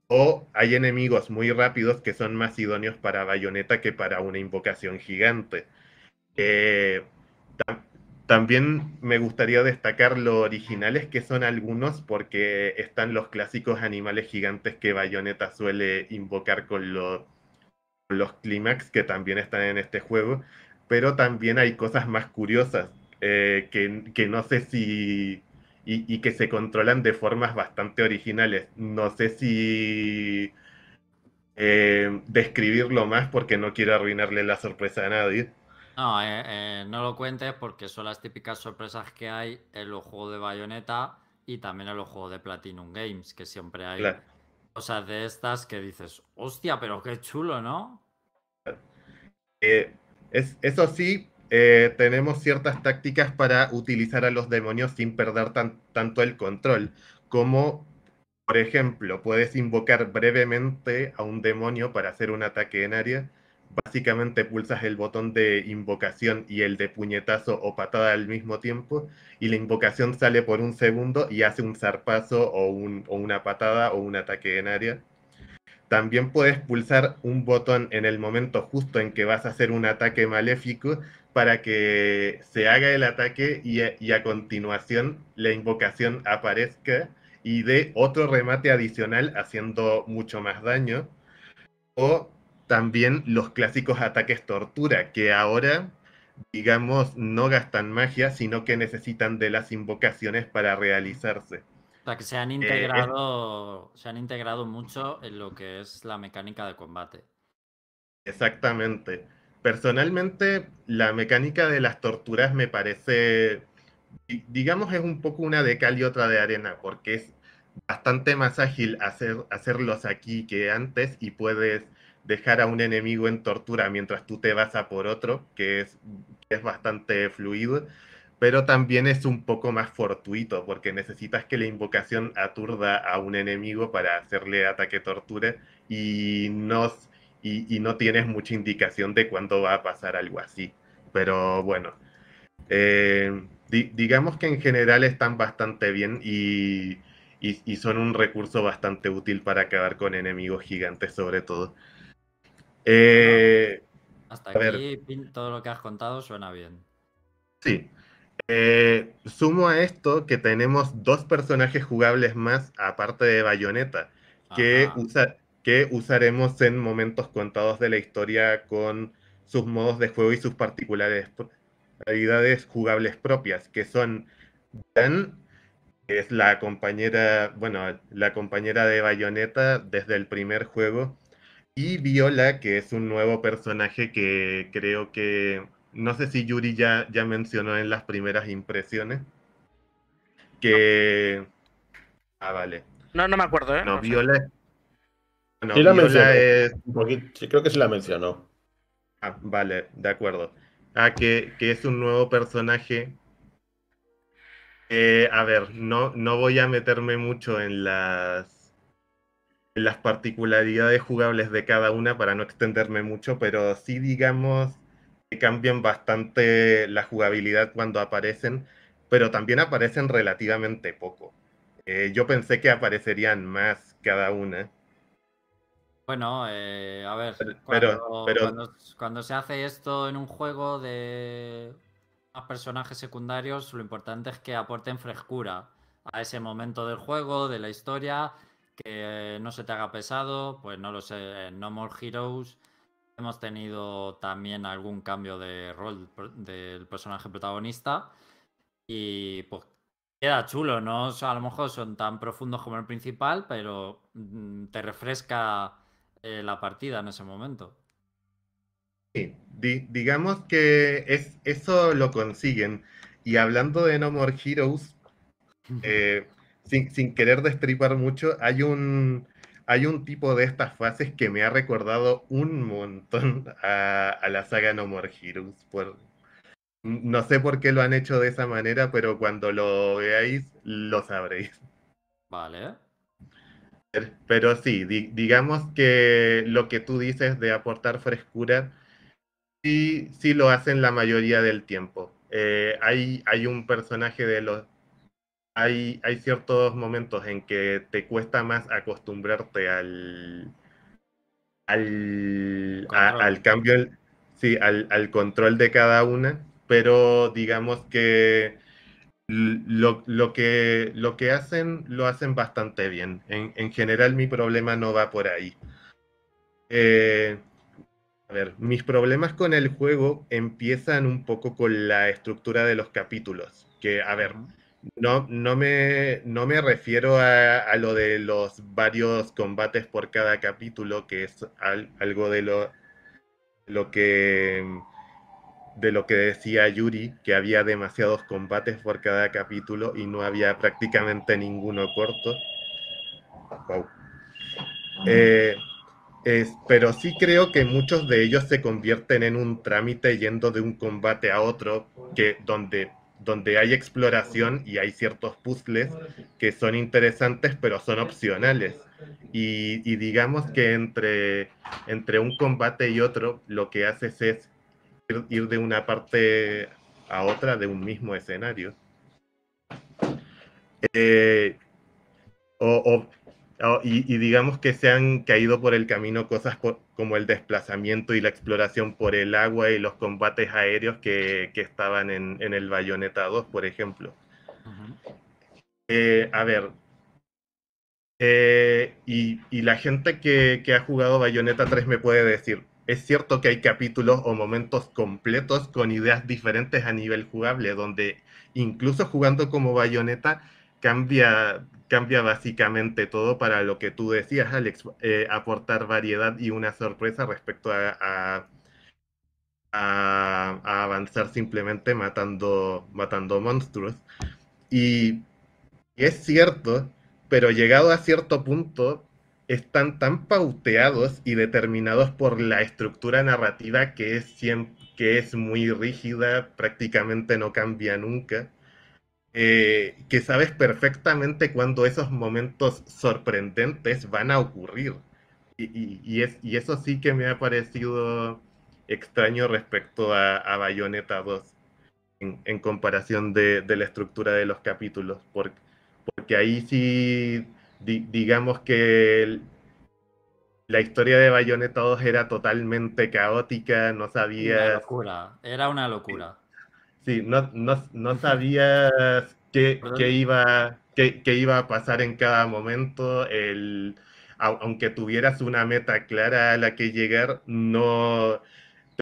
O hay enemigos muy rápidos que son más idóneos para Bayonetta que para una invocación gigante. Eh, también me gustaría destacar lo originales que son algunos, porque están los clásicos animales gigantes que Bayonetta suele invocar con, los clímax que también están en este juego, pero también hay cosas más curiosas eh, que, no sé si... Y, que se controlan de formas bastante originales. No sé si eh, describirlo más porque no quiero arruinarle la sorpresa a nadie. No, eh, eh, no lo cuentes porque son las típicas sorpresas que hay en los juegos de Bayonetta y también en los juegos de Platinum Games, que siempre hay cosas de estas que dices, hostia, pero qué chulo, ¿no? Eh, es, eso sí, tenemos ciertas tácticas para utilizar a los demonios sin perder tanto el control, como por ejemplo, puedes invocar brevemente a un demonio para hacer un ataque en área básicamente pulsas el botón de invocación y el de puñetazo o patada al mismo tiempo y la invocación sale por un segundo y hace un zarpazo o, una patada o un ataque en área. También puedes pulsar un botón en el momento justo en que vas a hacer un ataque maléfico para que se haga el ataque y y a continuación la invocación aparezca y dé otro remate adicional haciendo mucho más daño. O también los clásicos ataques tortura, que ahora, digamos, no gastan magia, sino que necesitan de las invocaciones para realizarse. O sea, que se han eh, integrado, se han integrado mucho en lo que es la mecánica de combate. Exactamente. Personalmente, la mecánica de las torturas me parece, digamos, es un poco una de cal y otra de arena, porque es bastante más ágil hacer, hacerlos aquí que antes y puedes dejar a un enemigo en tortura mientras tú te vas a por otro, que es, es bastante fluido, pero también es un poco más fortuito, porque necesitas que la invocación aturda a un enemigo para hacerle ataque tortura y no, y, no tienes mucha indicación de cuándo va a pasar algo así. Pero bueno, eh, digamos que en general están bastante bien y, son un recurso bastante útil para acabar con enemigos gigantes sobre todo. Eh, Hasta aquí todo lo que has contado suena bien. Sí. Eh, sumo a esto que tenemos dos personajes jugables más aparte de Bayonetta que, que usaremos en momentos contados de la historia con sus modos de juego y sus particulares habilidades jugables propias, que son Dan, que es la compañera, bueno, la compañera de Bayonetta desde el primer juego, y Viola, que es un nuevo personaje que creo que, no sé si Yuri ya, ya mencionó en las primeras impresiones, que... Ah, vale. No, no me acuerdo, ¿eh? No, Viola... sí la mencionó. Sí, creo que sí la mencionó. Ah, vale, de acuerdo. Ah, que, es un nuevo personaje. Eh, a ver, no, no voy a meterme mucho en las, las particularidades jugables de cada una para no extenderme mucho, pero sí digamos que cambian bastante la jugabilidad cuando aparecen, pero también aparecen relativamente poco. Eh, yo pensé que aparecerían más cada una. Bueno, eh, a ver, cuando, cuando, se hace esto en un juego de personajes secundarios, lo importante es que aporten frescura a ese momento del juego, de la historia, que no se te haga pesado, pues no lo sé, en No More Heroes hemos tenido también algún cambio de rol del personaje protagonista y pues queda chulo, no a lo mejor son tan profundos como el principal, pero mm, te refresca eh, la partida en ese momento. Sí, digamos que es, eso lo consiguen. Y hablando de No More Heroes, eh, sin, querer destripar mucho, hay un, hay un tipo de estas fases que me ha recordado un montón a, la saga No More Heroes. Por, no sé por qué lo han hecho de esa manera, pero cuando lo veáis, lo sabréis. Vale. Pero sí, digamos que lo que tú dices de aportar frescura, sí, sí lo hacen la mayoría del tiempo. Eh, hay, hay un personaje de los... Hay, hay ciertos momentos en que te cuesta más acostumbrarte al, al, al cambio, sí, al, al control de cada una, pero digamos que lo, lo, que, lo que hacen lo hacen bastante bien. En, general mi problema no va por ahí. Eh, a ver, mis problemas con el juego empiezan un poco con la estructura de los capítulos. Que, a ver, no, no, me, no me refiero a, a lo de los varios combates por cada capítulo, que es algo de lo, lo que de lo que decía Yuri, que había demasiados combates por cada capítulo y no había prácticamente ninguno corto. Eh, pero sí creo que muchos de ellos se convierten en un trámite yendo de un combate a otro, que donde, donde hay exploración y hay ciertos puzzles que son interesantes, pero son opcionales. Y, digamos que entre, entre un combate y otro, lo que haces es ir de una parte a otra de un mismo escenario. Eh, y, digamos que se han caído por el camino cosas como el desplazamiento y la exploración por el agua y los combates aéreos que, estaban en, el Bayonetta 2, por ejemplo. Eh, a ver, eh, y, la gente que, que, ha jugado Bayonetta 3 me puede decir, es cierto que hay capítulos o momentos completos con ideas diferentes a nivel jugable, donde incluso jugando como bayoneta cambia, cambia básicamente todo para lo que tú decías, Alex, eh, aportar variedad y una sorpresa respecto a, avanzar simplemente matando, matando monstruos. Y, es cierto, pero llegado a cierto punto, están tan pauteados y determinados por la estructura narrativa que es, que es muy rígida, prácticamente no cambia nunca, eh, que sabes perfectamente cuándo esos momentos sorprendentes van a ocurrir. Y, es, y eso sí que me ha parecido extraño respecto a, a Bayonetta 2 en, comparación de, la estructura de los capítulos, porque, porque ahí sí, digamos que la historia de Bayonetta 2 era totalmente caótica, no sabías... Una locura, era una locura. Sí, no, no, sabías qué, iba, qué, iba a pasar en cada momento, el, aunque tuvieras una meta clara a la que llegar, no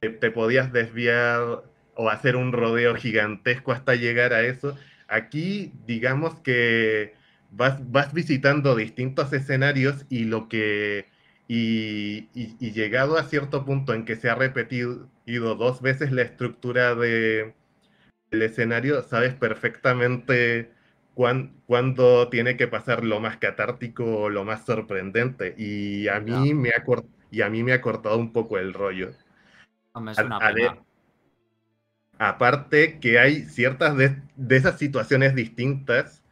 te podías desviar o hacer un rodeo gigantesco hasta llegar a eso. Aquí, digamos que vas, vas visitando distintos escenarios y lo que. Y, llegado a cierto punto en que se ha repetido dos veces la estructura de, del escenario, sabes perfectamente cuándo tiene que pasar lo más catártico o lo más sorprendente. Y a mí, me, ha, y a mí me ha cortado un poco el rollo. es una pena. Aparte que hay ciertas de, esas situaciones distintas,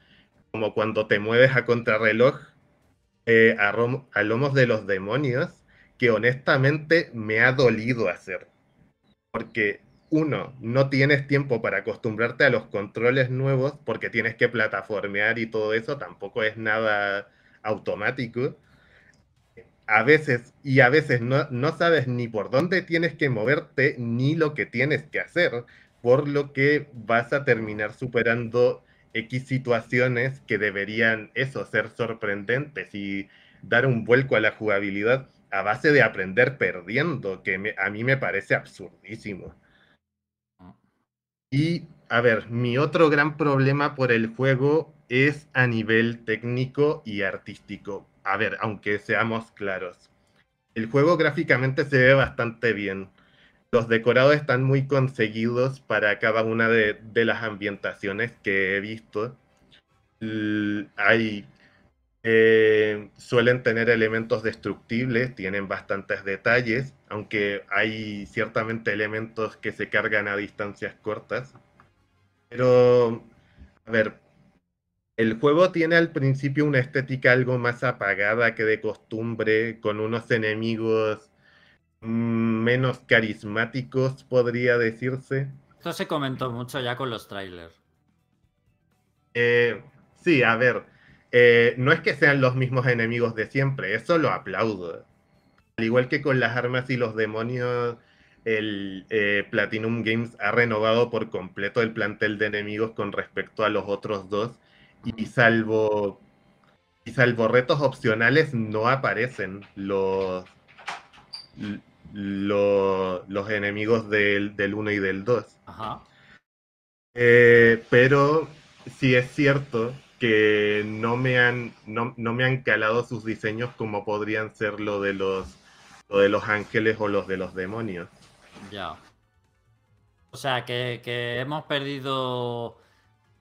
como cuando te mueves a contrarreloj eh, a, lomos de los demonios, que honestamente me ha dolido hacer. Porque uno, no tienes tiempo para acostumbrarte a los controles nuevos porque tienes que plataformear y todo eso, tampoco es nada automático. A veces, y a veces no, no sabes ni por dónde tienes que moverte ni lo que tienes que hacer, por lo que vas a terminar superando X situaciones que deberían eso, ser sorprendentes y dar un vuelco a la jugabilidad a base de aprender perdiendo, que a mí me parece absurdísimo. Y, a ver, mi otro gran problema por el juego es a nivel técnico y artístico. A ver, aunque seamos claros. El juego gráficamente se ve bastante bien los decorados están muy conseguidos para cada una de, las ambientaciones que he visto. hay, eh, suelen tener elementos destructibles, tienen bastantes detalles, aunque hay ciertamente elementos que se cargan a distancias cortas. Pero, a ver, el juego tiene al principio una estética algo más apagada que de costumbre, con unos enemigos menos carismáticos, podría decirse. Esto se comentó mucho ya con los trailers. Eh, sí, a ver, eh, no es que sean los mismos enemigos de siempre, eso lo aplaudo. Al igual que con las armas y los demonios, el eh, Platinum Games ha renovado por completo el plantel de enemigos con respecto a los otros dos y salvo y salvo retos opcionales no aparecen los los enemigos del, 1 y del 2. Eh, pero sí es cierto que no me han, no, me han calado sus diseños como podrían ser lo de los, de los ángeles o los de los demonios. Ya. O sea, que, que hemos perdido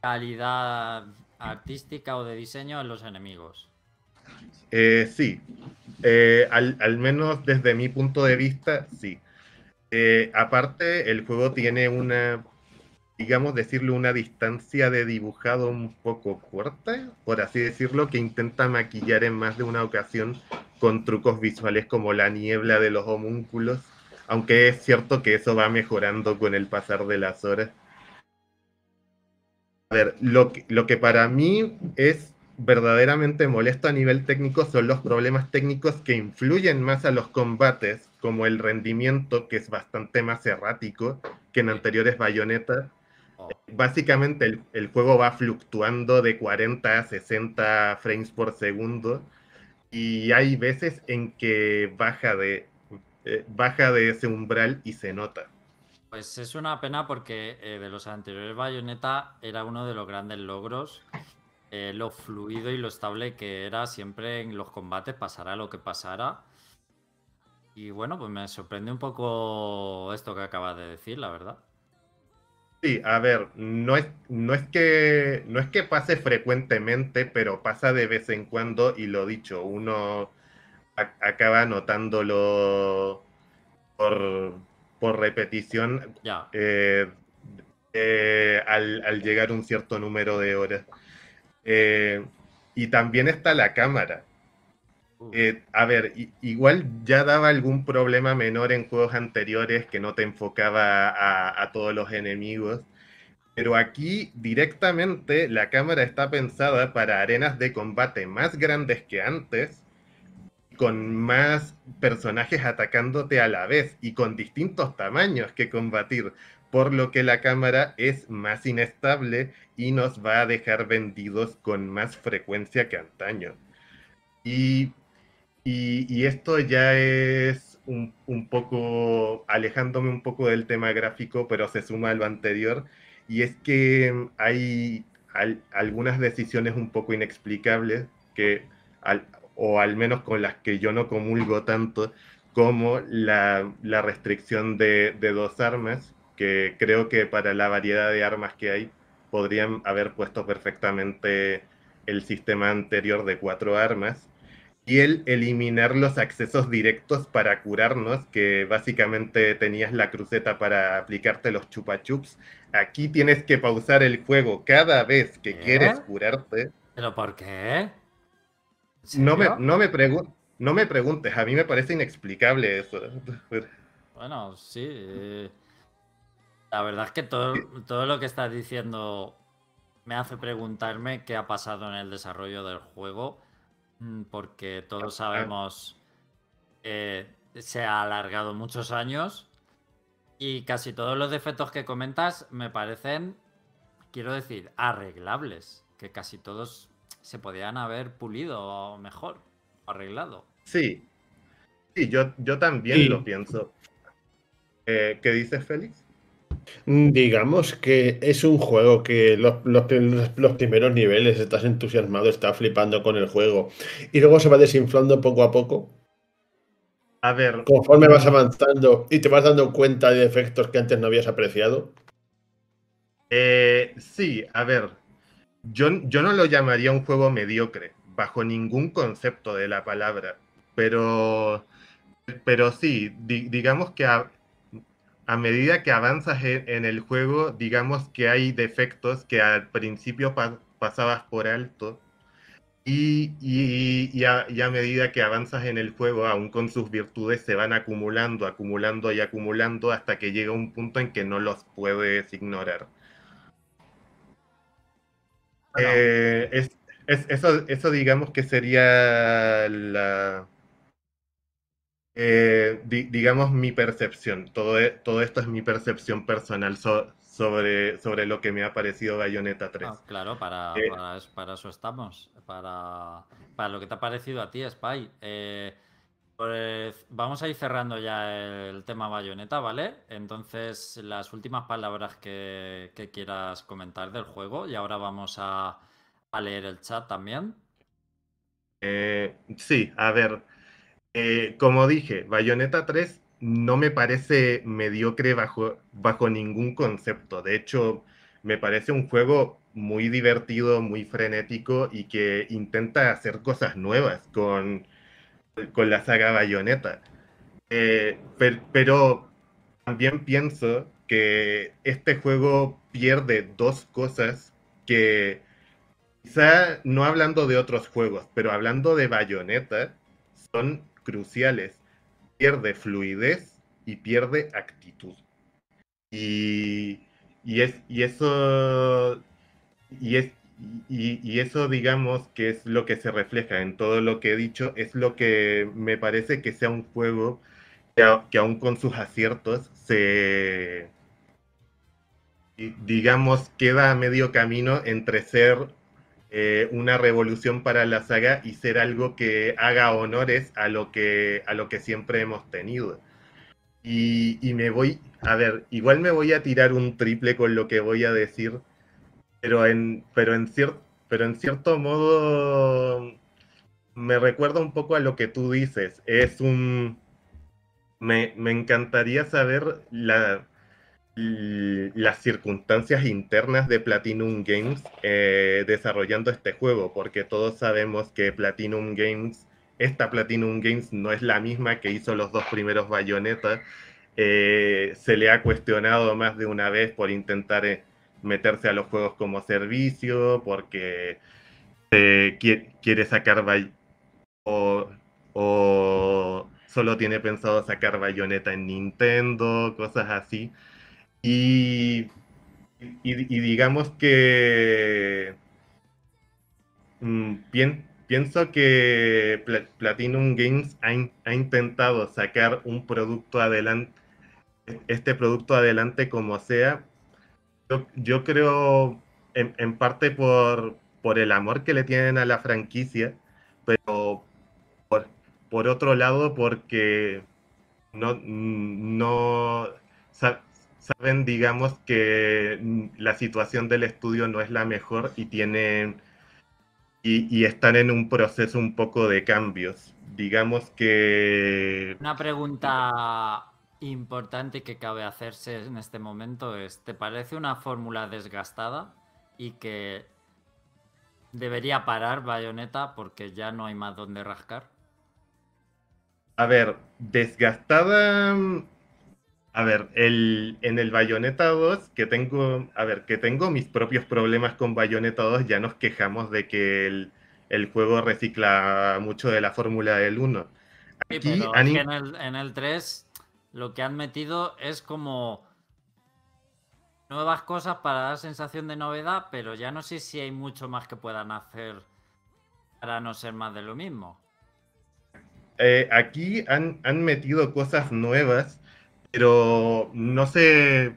calidad artística o de diseño en los enemigos. Eh, sí, eh, al, menos desde mi punto de vista, sí. Eh, aparte, el juego tiene una, digamos, decirlo, una distancia de dibujado un poco corta, por así decirlo, que intenta maquillar en más de una ocasión con trucos visuales como la niebla de los homúnculos, aunque es cierto que eso va mejorando con el pasar de las horas. A ver, lo lo que para mí es verdaderamente molesto a nivel técnico son los problemas técnicos que influyen más a los combates, como el rendimiento, que es bastante más errático que en anteriores bayonetas. Básicamente el, juego va fluctuando de 40 a 60 frames por segundo y hay veces en que baja de, eh, baja de ese umbral y se nota. Pues es una pena porque eh, de los anteriores Bayonetta era uno de los grandes logros eh, lo fluido y lo estable que era siempre en los combates, pasara lo que pasara. Y bueno, pues me sorprende un poco esto que acabas de decir, la verdad. Sí, a ver, no es, no es que no es que pase frecuentemente, pero pasa de vez en cuando, y lo dicho, uno acaba notándolo por, por repetición eh, eh, al, al, llegar un cierto número de horas. Eh, y también está la cámara. Eh, a ver, igual ya daba algún problema menor en juegos anteriores que no te enfocaba a, todos los enemigos. Pero aquí directamente la cámara está pensada para arenas de combate más grandes que antes, con más personajes atacándote a la vez y con distintos tamaños que combatir, por lo que la cámara es más inestable y nos va a dejar vendidos con más frecuencia que antaño. Y y, esto ya es un, poco, alejándome un poco del tema gráfico, pero se suma a lo anterior, y es que hay algunas decisiones un poco inexplicables que, o al menos con las que yo no comulgo tanto, como la, restricción de, de dos armas, que creo que para la variedad de armas que hay, podrían haber puesto perfectamente el sistema anterior de cuatro armas y el eliminar los accesos directos para curarnos, que básicamente tenías la cruceta para aplicarte los chupachups. Aquí tienes que pausar el juego cada vez que quieres curarte. ¿Pero por qué? No me, no, me no me preguntes, a mí me parece inexplicable eso. [laughs] Bueno, sí. Eh, la verdad es que todo, todo lo que estás diciendo me hace preguntarme qué ha pasado en el desarrollo del juego porque todos sabemos que se ha alargado muchos años y casi todos los defectos que comentas me parecen, quiero decir, arreglables, que casi todos se podían haber pulido mejor, arreglado. Sí, sí yo, yo también lo pienso. Eh, ¿Qué dices, Félix? Digamos que es un juego que los, los, primeros niveles estás entusiasmado, estás flipando con el juego y luego se va desinflando poco a poco. A ver. Conforme vas avanzando y te vas dando cuenta de efectos que antes no habías apreciado. Eh, sí, a ver. Yo, yo no lo llamaría un juego mediocre, bajo ningún concepto de la palabra. Pero, pero sí, digamos que a medida que avanzas en, el juego, digamos que hay defectos que al principio pasabas por alto. Y, y, a, medida que avanzas en el juego, aún con sus virtudes, se van acumulando, acumulando y acumulando hasta que llega un punto en que no los puedes ignorar. Eh, eso, eso digamos que sería la, eh, digamos, mi percepción. Todo, e, todo esto es mi percepción personal sobre, sobre lo que me ha parecido Bayonetta 3. Ah, claro, para, eh, para, eso estamos. Para, para, lo que te ha parecido a ti, Spy. Eh, pues vamos a ir cerrando ya el tema Bayonetta, ¿vale? Entonces, las últimas palabras que, que quieras comentar del juego y ahora vamos a, a leer el chat también. sí, a ver. Eh, como dije, Bayonetta 3 no me parece mediocre bajo, bajo ningún concepto. De hecho, me parece un juego muy divertido, muy frenético y que intenta hacer cosas nuevas con, con la saga Bayonetta. Eh, pero también pienso que este juego pierde dos cosas que quizá no hablando de otros juegos, pero hablando de Bayonetta, son cruciales. Pierde fluidez y pierde actitud. Y, y, es, y eso, y, es, y, eso, digamos, que es lo que se refleja en todo lo que he dicho, es lo que me parece que sea un juego que, que aún con sus aciertos se, digamos, queda a medio camino entre ser eh, una revolución para la saga y ser algo que haga honores a lo que, a lo que siempre hemos tenido. Y, me voy, a ver, igual me voy a tirar un triple con lo que voy a decir, pero en, pero en, pero en cierto modo me recuerda un poco a lo que tú dices. Es un... Me, me encantaría saber la, las circunstancias internas de Platinum Games eh, desarrollando este juego, porque todos sabemos que Platinum Games, esta Platinum Games no es la misma que hizo los dos primeros Bayonetta. Eh, se le ha cuestionado más de una vez por intentar eh, meterse a los juegos como servicio, porque quiere, sacar o o solo tiene pensado sacar Bayonetta en Nintendo, cosas así. Y, y, digamos que mm, pienso que Platinum Games ha, intentado sacar un producto adelante, este producto adelante como sea. Yo, creo en, parte por, por el amor que le tienen a la franquicia, pero por, por otro lado porque no, no saben, digamos, que la situación del estudio no es la mejor y tienen y, están en un proceso un poco de cambios. Digamos que... Una pregunta importante que cabe hacerse en este momento es, ¿te parece una fórmula desgastada y que debería parar Bayonetta porque ya no hay más donde rascar? A ver, desgastada a ver, el, en el Bayonetta 2, que tengo, a ver, que tengo mis propios problemas con Bayonetta 2, ya nos quejamos de que el, juego recicla mucho de la fórmula del 1. Aquí, en, el, en el 3 lo que han metido es como nuevas cosas para dar sensación de novedad, pero ya no sé si hay mucho más que puedan hacer para no ser más de lo mismo. Eh, aquí han, han metido cosas nuevas pero no sé,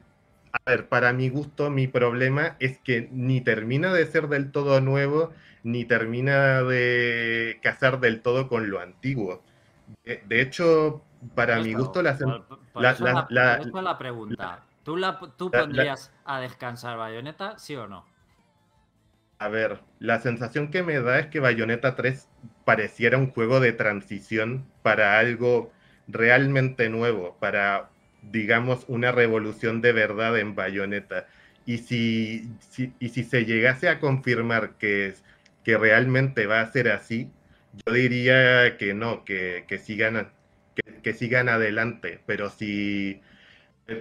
a ver, para mi gusto, mi problema es que ni termina de ser del todo nuevo, ni termina de casar del todo con lo antiguo. De, hecho, para mi gusto, la, la, pregunta. ¿Tú, la, tú pondrías a descansar Bayonetta, sí o no? A ver, la sensación que me da es que Bayonetta 3 pareciera un juego de transición para algo realmente nuevo, para digamos, una revolución de verdad en Bayonetta. Y si, y si se llegase a confirmar que, que realmente va a ser así, yo diría que no, que, que sigan, que, sigan adelante. Pero si,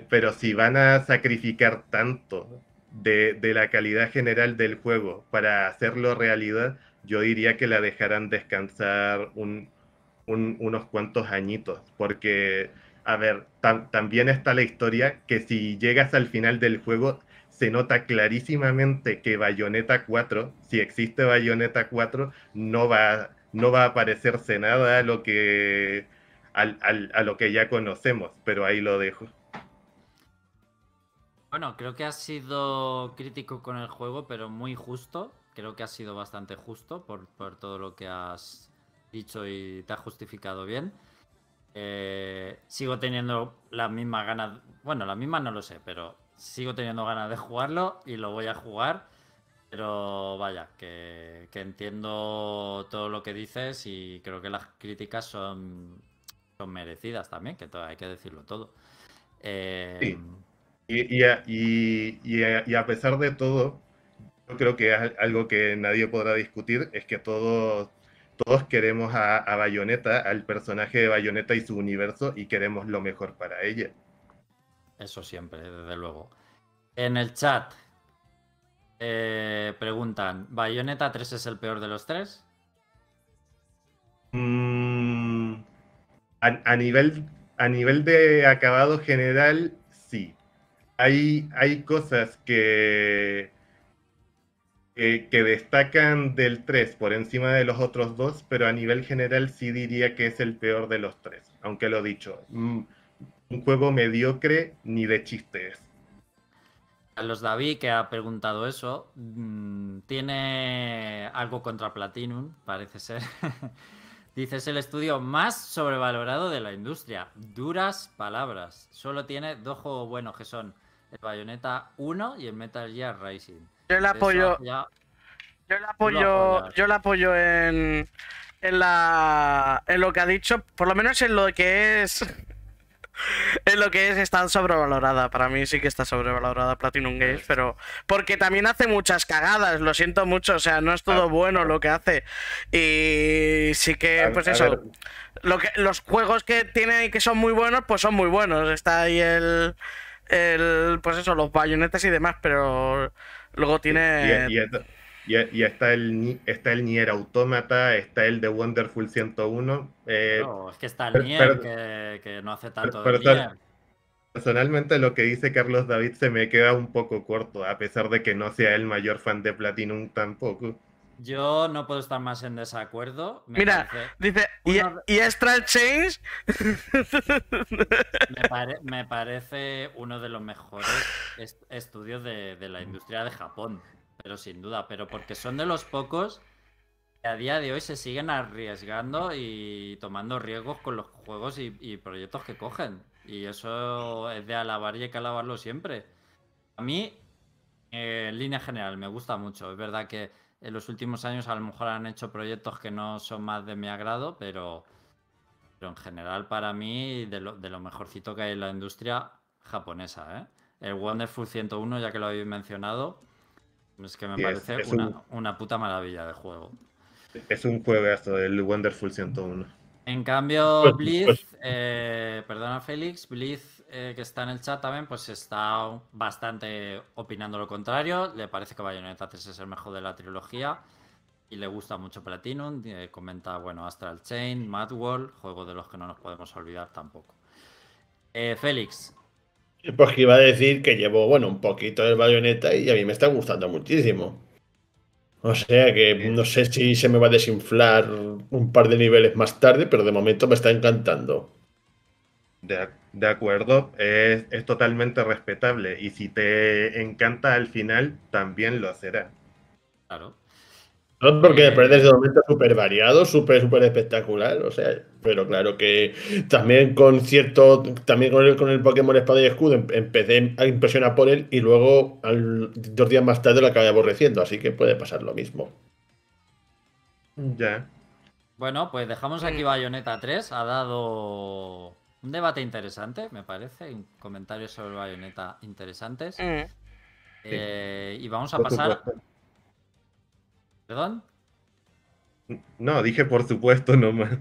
pero si van a sacrificar tanto de, la calidad general del juego para hacerlo realidad, yo diría que la dejarán descansar unos cuantos añitos, porque a ver, también está la historia que si llegas al final del juego, se nota clarísimamente que Bayonetta 4, si existe Bayonetta 4, no va, no va a parecerse nada a lo que, a lo que ya conocemos, pero ahí lo dejo. Bueno, creo que has sido crítico con el juego, pero muy justo. Creo que has sido bastante justo por, por todo lo que has dicho y te has justificado bien. Eh, sigo teniendo las mismas ganas. Bueno, las mismas no lo sé, pero sigo teniendo ganas de jugarlo y lo voy a jugar. Pero vaya, que, entiendo todo lo que dices y creo que las críticas son, son merecidas también, que hay que decirlo todo. Eh, y, a, pesar de todo, yo creo que algo que nadie podrá discutir es que todos todos queremos a, Bayonetta, al personaje de Bayonetta y su universo, y queremos lo mejor para ella. Eso siempre, desde luego. En el chat eh, preguntan: ¿Bayonetta 3 es el peor de los tres? Mm, a, nivel, a nivel de acabado general, sí. Hay, hay cosas que, que destacan del 3 por encima de los otros dos, pero a nivel general sí diría que es el peor de los tres. Aunque lo dicho, mm, un juego mediocre ni de chistes. Carlos David, que ha preguntado eso, mm, tiene algo contra Platinum, parece ser. [laughs] Dice, es el estudio más sobrevalorado de la industria. Duras palabras. Solo tiene dos juegos buenos que son el Bayonetta 1 y el Metal Gear Rising. Yo le apoyo. Yo le apoyo. Yo le apoyo en. En la. En lo que ha dicho. Por lo menos en lo que es. [laughs] en lo que es está sobrevalorada. Para mí sí que está sobrevalorada Platinum Games, pero. Porque también hace muchas cagadas, lo siento mucho. O sea, no es todo bueno lo que hace. Y sí que, pues eso. Lo que, los juegos que tiene y que son muy buenos, pues son muy buenos. Está ahí el. el pues eso, los bayonetas y demás, pero Luego tiene. Y, y está, el, está el Nier Automata, está el de Wonderful 101. eh, No, es que está el Nier, pero- que, que no hace tanto pero- de pero- Nier. Personalmente lo que dice Carlos David se me queda un poco corto, a pesar de que no sea el mayor fan de Platinum tampoco. Yo no puedo estar más en desacuerdo. Me Mira, Dice, ¿y, Astral Change? Me, pare- me parece uno de los mejores est- estudios de, de la industria de Japón, pero sin duda, pero porque son de los pocos que a día de hoy se siguen arriesgando y tomando riesgos con los juegos y, y proyectos que cogen. Y eso es de alabar y hay que alabarlo siempre. A mí, eh, en línea general, me gusta mucho. Es verdad que en los últimos años a lo mejor han hecho proyectos que no son más de mi agrado, pero... Pero en general, para mí, de lo, de lo mejorcito que hay en la industria japonesa, ¿eh? El Wonderful 101, ya que lo habéis mencionado, es que me Sí, parece es una, un- una puta maravilla de juego. Es un juegazo, el Wonderful 101. En cambio, Pues- Blizz, pues- eh, perdona Félix, Blizz, eh, que está en el chat también, pues está bastante opinando lo contrario. Le parece que Bayonetta 3 es el mejor de la trilogía y le gusta mucho Platinum. eh, comenta, bueno, Astral Chain, Mad World, juego de los que no nos podemos olvidar tampoco. Eh, Félix, Pues que iba a decir que llevo, bueno, un poquito de bayoneta y a mí me está gustando muchísimo. O sea que no sé si se me va a desinflar un par de niveles más tarde, pero de momento me está encantando. De, de acuerdo, es, es totalmente respetable y si te encanta al final, también lo será. claro. No, porque me parece desde el momento súper variado, súper, súper espectacular. O sea, pero claro que también con cierto, también con el, con el Pokémon Espada y Escudo em- empecé a impresionar por él y luego al- dos días más tarde lo acabé aborreciendo, así que puede pasar lo mismo. Ya. Bueno, pues dejamos aquí. Bayonetta 3. Ha dado un debate interesante, me parece. un- Comentarios sobre Bayonetta interesantes. Mm. Eh, y vamos a Por pasar. supuesto. Perdón. No, dije por supuesto nomás.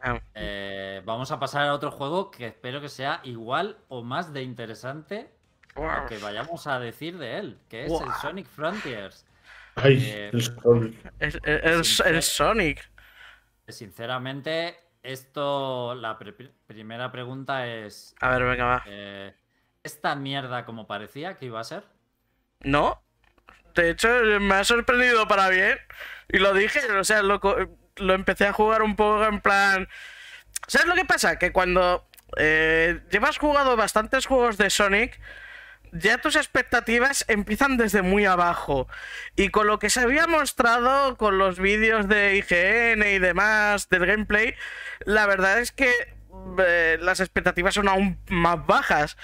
Ah, Eh, vamos a pasar a otro juego que espero que sea igual o más de interesante lo que vayamos a decir de él, que es el. Sonic Frontiers. Ay, Eh, el el ser- Sonic. Sinceramente, esto, la pre- primera pregunta es, A ver, venga, va. eh, ¿esta mierda como parecía que iba a ser? No. De hecho, me ha sorprendido para bien. Y lo dije, o sea, lo, lo empecé a jugar un poco en plan. ¿Sabes lo que pasa? Que cuando eh, llevas jugado bastantes juegos de Sonic, ya tus expectativas empiezan desde muy abajo. Y con lo que se había mostrado, con los vídeos de IGN y demás, del gameplay, la verdad es que eh, las expectativas son aún más bajas.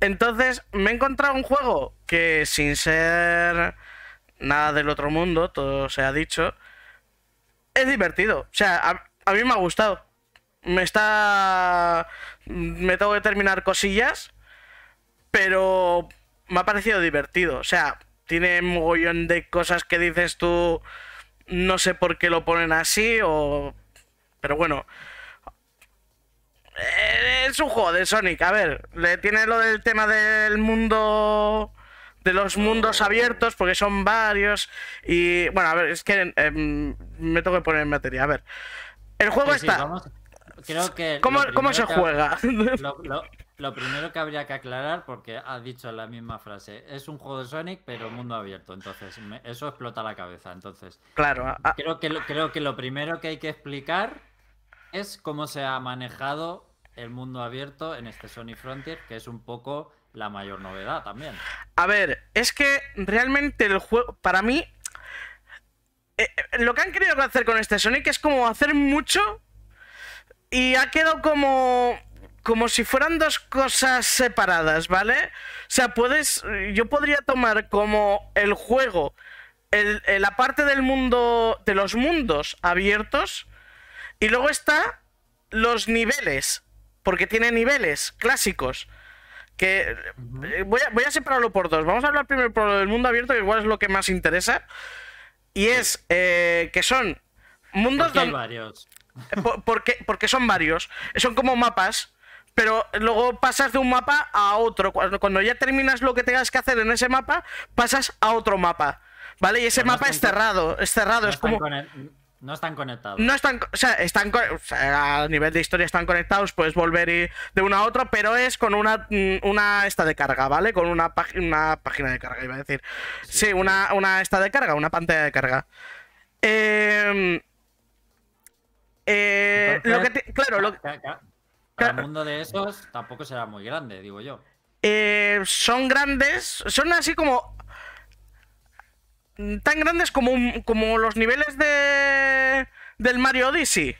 Entonces, me he encontrado un juego que sin ser nada del otro mundo, todo se ha dicho, es divertido. O sea, a, a mí me ha gustado. Me está... Me tengo que terminar cosillas, pero me ha parecido divertido. O sea, tiene un mogollón de cosas que dices tú, no sé por qué lo ponen así, o... Pero bueno, eh, es un juego de Sonic. A ver, le tiene lo del tema del mundo. De los mundos abiertos, porque son varios. Y bueno, a ver, es que em, me tengo que poner en materia. A ver, el juego Sí, sí, está. vamos- creo que ¿Cómo, cómo se que- juega? [laughs] Lo, lo- lo primero que habría que aclarar, porque has dicho la misma frase, es un juego de Sonic, pero mundo abierto. Entonces, me- eso explota la cabeza. Entonces, claro, a- a- creo que, lo, creo que lo primero que hay que explicar es cómo se ha manejado el mundo abierto en este Sonic Frontier, que es un poco la mayor novedad también. A ver, es que realmente el juego, para mí, eh, eh, lo que han querido hacer con este Sonic es como hacer mucho y ha quedado como como si fueran dos cosas separadas, ¿vale? O sea, puedes, yo podría tomar como el juego, el- el- la parte del mundo, de los mundos abiertos, y luego está los niveles, porque tiene niveles clásicos. Que eh, voy, a, voy a separarlo por dos. Vamos a hablar primero por lo del mundo abierto, que igual es lo que más interesa. Y es eh, que son mundos Porque donde. varios. Por- porque, porque son varios. Son como mapas. Pero luego pasas de un mapa a otro. Cuando, cuando ya terminas lo que tengas que hacer en ese mapa, pasas a otro mapa. ¿vale? Y ese Pero no mapa es cerrado, es cerrado, No es están, como... no están conectados. No están, o sea, están, o sea, a nivel de historia están conectados, puedes volver y- de uno a otro, pero es con una, mm, una esta de carga, ¿vale? Con una, página una página de carga, iba a decir. Sí, una, una esta de carga, una pantalla de carga. Eh, eh, lo que te- claro, lo, ca- El mundo de esos tampoco será muy grande, digo yo. eh, son grandes, son así como tan grandes como, un- como los niveles de del Mario Odyssey.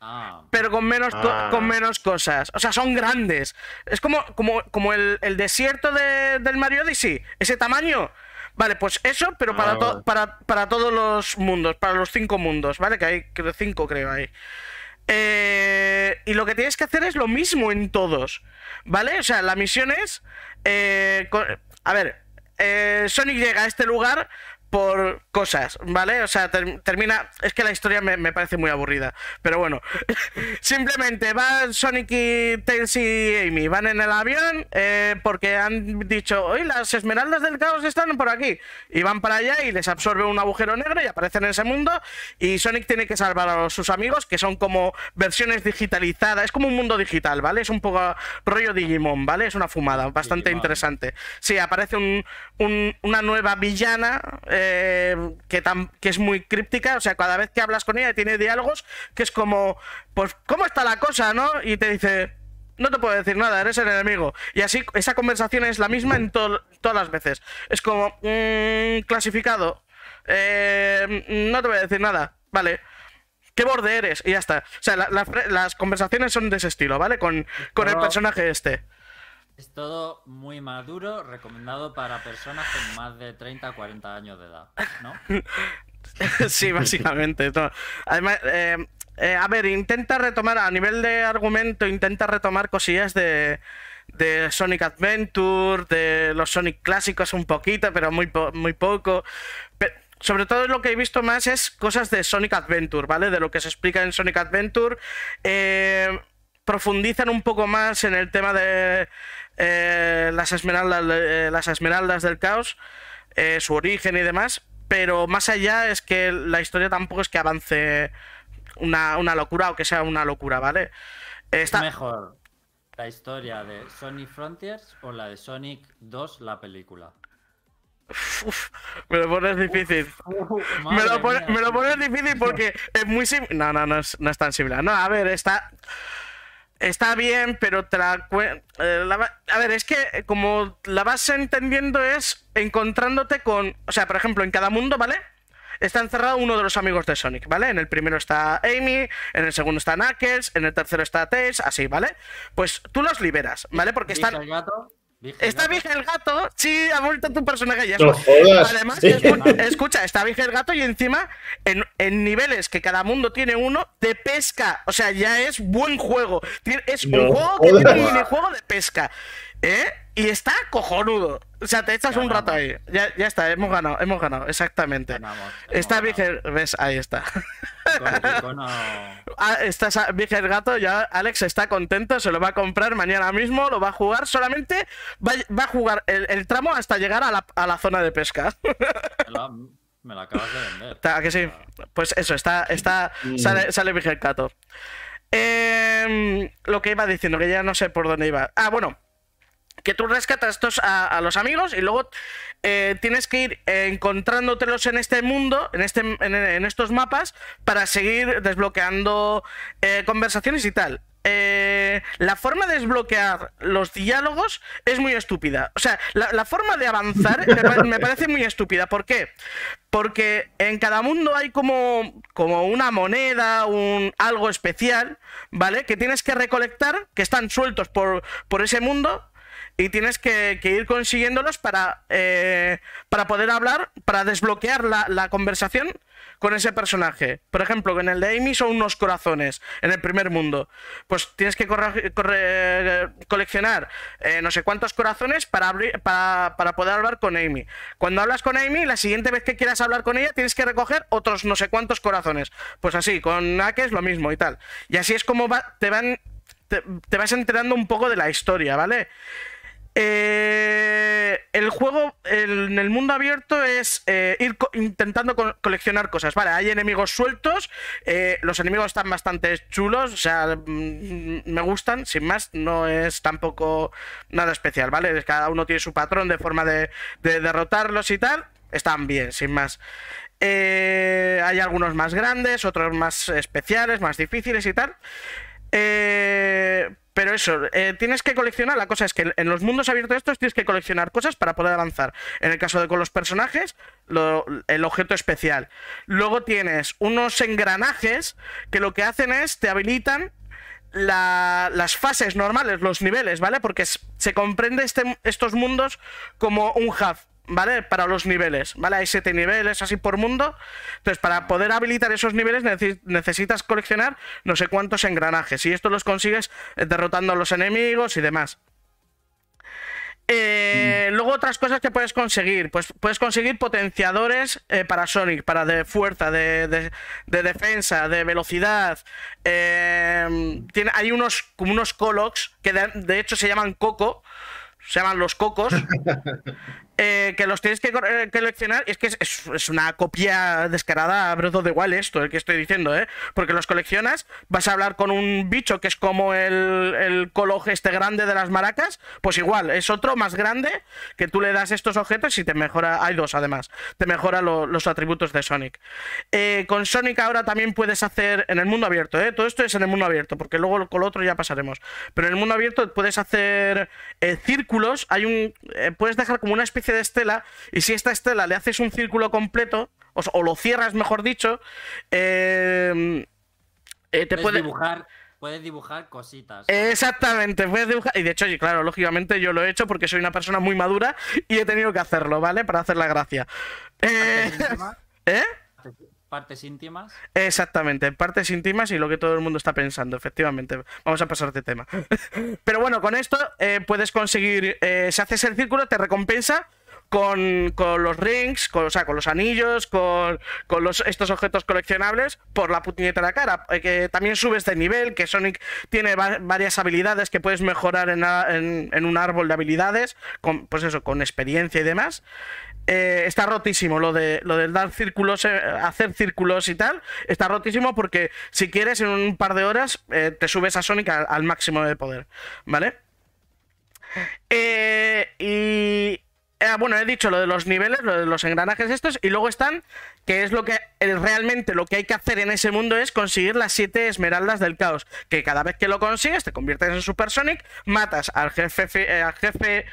Ah, pero con menos, co- Ah. con menos cosas. O sea, son grandes. Es como, como, como el, el desierto de- del Mario Odyssey. Ese tamaño. Vale, pues eso, pero para, Ah, to- vale. para, para todos los mundos, para los cinco mundos, ¿vale? Que hay cinco, creo, ahí. Eh, y lo que tienes que hacer es lo mismo en todos, ¿vale? O sea, la misión es... eh, a ver, eh, Sonic llega a este lugar por cosas, ¿vale? O sea, ter- termina... Es que la historia me, me parece muy aburrida, pero bueno. [laughs] Simplemente van Sonic y Tails y Amy, van en el avión eh, porque han dicho, hoy las esmeraldas del caos están por aquí. Y van para allá y les absorbe un agujero negro y aparecen en ese mundo. Y Sonic tiene que salvar a sus amigos, que son como versiones digitalizadas. Es como un mundo digital, ¿vale? Es un poco rollo Digimon, ¿vale? Es una fumada bastante Digimon. interesante. Sí, aparece un- un- una nueva villana eh, que, tam- que es muy críptica. O sea, cada vez que hablas con ella tiene diálogos que es como, pues, ¿cómo está la cosa, no? Y te dice, no te puedo decir nada, eres el enemigo. Y así, esa conversación es la misma en to- todas las veces. Es como, mm, clasificado. Eh, no te voy a decir nada. Vale. ¿Qué borde eres? Y ya está. O sea, la- la fre- las conversaciones son de ese estilo, ¿vale? Con, con el personaje este. Es todo muy maduro, recomendado para personas con más de 30 40 años de edad, ¿no? [laughs] sí, básicamente. Además, eh, eh, a ver, intenta retomar, a nivel de argumento, intenta retomar cosillas de, de Sonic Adventure, de los Sonic clásicos un poquito, pero muy, po- muy poco. Pe- sobre todo lo que he visto más es cosas de Sonic Adventure, ¿vale? De lo que se explica en Sonic Adventure. Eh, profundizan un poco más en el tema de eh, las, esmeraldas, eh, las esmeraldas del caos, eh, su origen y demás, pero más allá es que la historia tampoco es que avance una, una locura o que sea una locura, ¿vale? Está... ¿Es mejor la historia de Sonic Frontiers o la de Sonic 2, la película? Uf, me lo pones difícil. Me lo, pone- mía. me lo pones difícil porque es muy similar. No, no, no es, no es tan similar. No, a ver, está. Está bien, pero te la eh, la A ver, es que eh, como la vas entendiendo es encontrándote con. O sea, por ejemplo, en cada mundo, ¿vale? Está encerrado uno de los amigos de Sonic, ¿vale? En el primero está Amy, en el segundo está Knuckles, en el tercero está Tails, así, ¿vale? Pues tú los liberas, ¿vale? Porque están. el gato, Está. Big el gato, sí, ha vuelto tu personaje ya. No jodas. Además, Sí. escucha, está Big el gato y encima en, en niveles que cada mundo tiene uno de pesca. O sea, ya es buen juego. Es un No juego que tiene un minijuego de pesca. ¿Eh? Y está cojonudo. O sea, te echas un rato ahí. Ya, ya está, hemos ganado, hemos ganado, exactamente. Ganamos, Está el... ¿Ves? Ahí está. Con [laughs] Ah, está el gato, ya Alex está contento, se lo va a comprar mañana mismo, lo va a jugar, solamente va, va a jugar el, el tramo hasta llegar a la, a la zona de pesca. me lo acabas de vender. ¿a que sí? Pues eso, está, está, sale, sale gato. Em, lo que iba diciendo, que ya no sé por dónde iba. Ah, bueno, que tú rescatas estos a, los amigos y luego eh, tienes que ir encontrándotelos en este mundo, en, este, en, estos mapas, para seguir desbloqueando eh, conversaciones y tal. Eh, la forma de desbloquear los diálogos es muy estúpida. O sea, la, forma de avanzar me, me parece muy estúpida. ¿Por qué? Porque en cada mundo hay como, como una moneda, un algo especial, ¿vale? Que tienes que recolectar, que están sueltos por, por ese mundo, y tienes que, ir consiguiéndolos para, eh, para poder hablar, para desbloquear la, conversación con ese personaje. Por ejemplo, en el de Amy son unos corazones, en el primer mundo. Pues tienes que corre- coleccionar eh, no sé cuántos corazones para, abrir, para, para poder hablar con Amy. Cuando hablas con Amy, la siguiente vez que quieras hablar con ella, tienes que recoger otros no sé cuántos corazones. Pues así, con Ake es lo mismo y tal. Y así es como va- te van... Te, te vas enterando un poco de la historia, ¿vale? Eh, el juego en el mundo abierto es eh, ir intentando coleccionar cosas. Vale, hay enemigos sueltos. Eh, los enemigos están bastante chulos. O sea, mm, me gustan, sin más. No es tampoco nada especial, ¿vale? Cada uno tiene su patrón de forma de, de derrotarlos y tal. Están bien, sin más. hay algunos más grandes, otros más especiales, más difíciles y tal. Eh, pero eso, eh, tienes que coleccionar. La cosa es que en los mundos abiertos estos tienes que coleccionar cosas para poder avanzar. En el caso de con los personajes, el objeto especial. Luego tienes unos engranajes que lo que hacen es te habilitan las fases normales, los niveles, ¿vale? Porque se comprende este, estos mundos como un hub. ¿Vale? Para los niveles, ¿vale? Hay siete niveles así por mundo. Entonces, para poder habilitar esos niveles necesitas coleccionar no sé cuántos engranajes. Y esto los consigues eh, derrotando a los enemigos y demás. Eh. Luego otras cosas que puedes conseguir, pues puedes conseguir potenciadores eh, para Sonic, para de fuerza, de, defensa, de velocidad. tiene, hay unos como unos Colox que de, hecho se llaman Coco, se llaman los Cocos, [laughs] Eh, que los tienes que eh, coleccionar. Es que es, una copia descarada a Breath of the Wild esto, el que estoy diciendo, ¿eh? Porque los coleccionas, vas a hablar con un bicho que es como el, el este grande de las maracas, pues igual, es otro más grande que tú le das estos objetos y te mejora, hay dos además, te mejora los atributos de Sonic. Eh, con Sonic ahora también puedes hacer, en el mundo abierto, ¿eh? Todo esto es en el mundo abierto, porque luego con lo otro ya pasaremos. Pero en el mundo abierto puedes hacer círculos, hay un, puedes dejar como una especie de estela y si esta estela le haces un círculo completo, o, lo cierras, mejor dicho, em, eh, te puedes dibujar. Puedes dibujar cositas. Exactamente, puedes dibujar. Y de hecho, claro, lógicamente yo lo he hecho porque soy una persona muy madura y he tenido que hacerlo, ¿vale? Para hacer la gracia. Eh... [laughs] ¿Eh? partes íntimas. Exactamente, partes íntimas y lo que todo el mundo está pensando, efectivamente. Vamos a pasar de tema. [laughs] Pero bueno, con esto eh, puedes conseguir, eh, si haces el círculo, te recompensa con, los rings, con, o sea, con los anillos, con, los, estos objetos coleccionables por la puñetera cara. Eh, que también subes de nivel, que Sonic tiene varias habilidades que puedes mejorar en, en, un árbol de habilidades, con, pues eso, con experiencia y demás. Eh, está rotísimo lo de lo del dar círculos, eh, hacer círculos y tal. Está rotísimo porque si quieres en un par de horas te subes a Sonic al, máximo de poder, ¿vale? y bueno, he dicho lo de los niveles, lo de los engranajes estos, y luego están, que es lo que realmente lo que hay que hacer en ese mundo es conseguir las siete esmeraldas del caos, que cada vez que lo consigues te conviertes en Super Sonic, matas al jefe, al jefe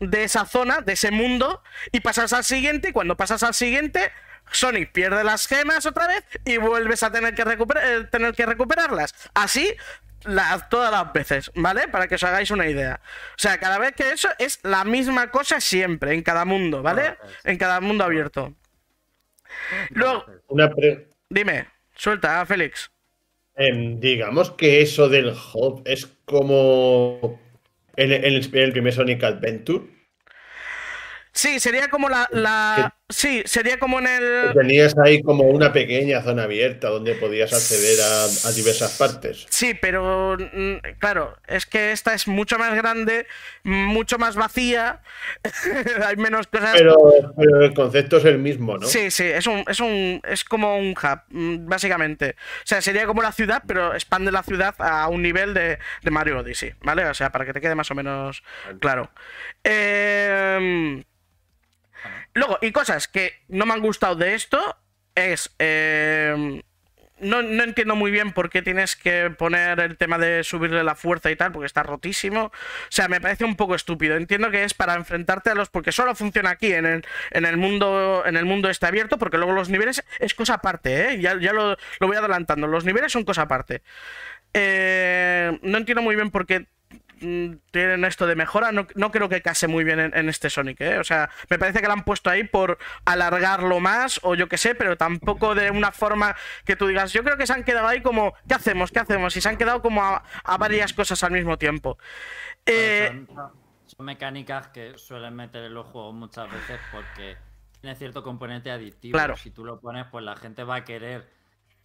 de esa zona, de ese mundo, y pasas al siguiente, y cuando pasas al siguiente, Sonic pierde las gemas otra vez y vuelves a tener que, eh, tener que recuperarlas. Así todas las veces, ¿vale? Para que os hagáis una idea. O sea, cada vez que eso es la misma cosa siempre, en cada mundo, ¿vale? En cada mundo abierto. Luego, dime, suelta, Félix. Em, digamos que eso del hub es como en, el, primer Sonic Adventure. Sí, sería como la, Sí, sería como en el. Tenías ahí como una pequeña zona abierta donde podías acceder a, diversas partes. Sí, pero mm, claro, es que esta es mucho más grande, mucho más vacía, [laughs] hay menos cosas. Pero, el concepto es el mismo, ¿no? Sí, sí, es un, es un, es como un hub, mm, básicamente. O sea, sería como la ciudad, pero expande la ciudad a un nivel de, de Mario Odyssey, ¿vale? O sea, para que te quede más o menos claro. Eh Luego, y cosas que no me han gustado de esto es. Eh, no, entiendo muy bien por qué tienes que poner el tema de subirle la fuerza y tal, porque está rotísimo. O sea, me parece un poco estúpido. Entiendo que es para enfrentarte a los. Porque solo funciona aquí, en el, en el mundo. En el mundo está abierto, porque luego los niveles es cosa aparte, ¿eh? Ya, ya lo, lo voy adelantando. Los niveles son cosa aparte. Eh, no entiendo muy bien por qué tienen esto de mejora, no, creo que case muy bien en, este Sonic, ¿eh? O sea, me parece que lo han puesto ahí por alargarlo más o yo qué sé, pero tampoco de una forma que tú digas, yo creo que se han quedado ahí como, ¿qué hacemos? ¿Qué hacemos? Y se han quedado como a, varias cosas al mismo tiempo. Eh, son, mecánicas que suelen meter en los juegos muchas veces porque tiene cierto componente adictivo. Claro. Si tú lo pones, pues la gente va a querer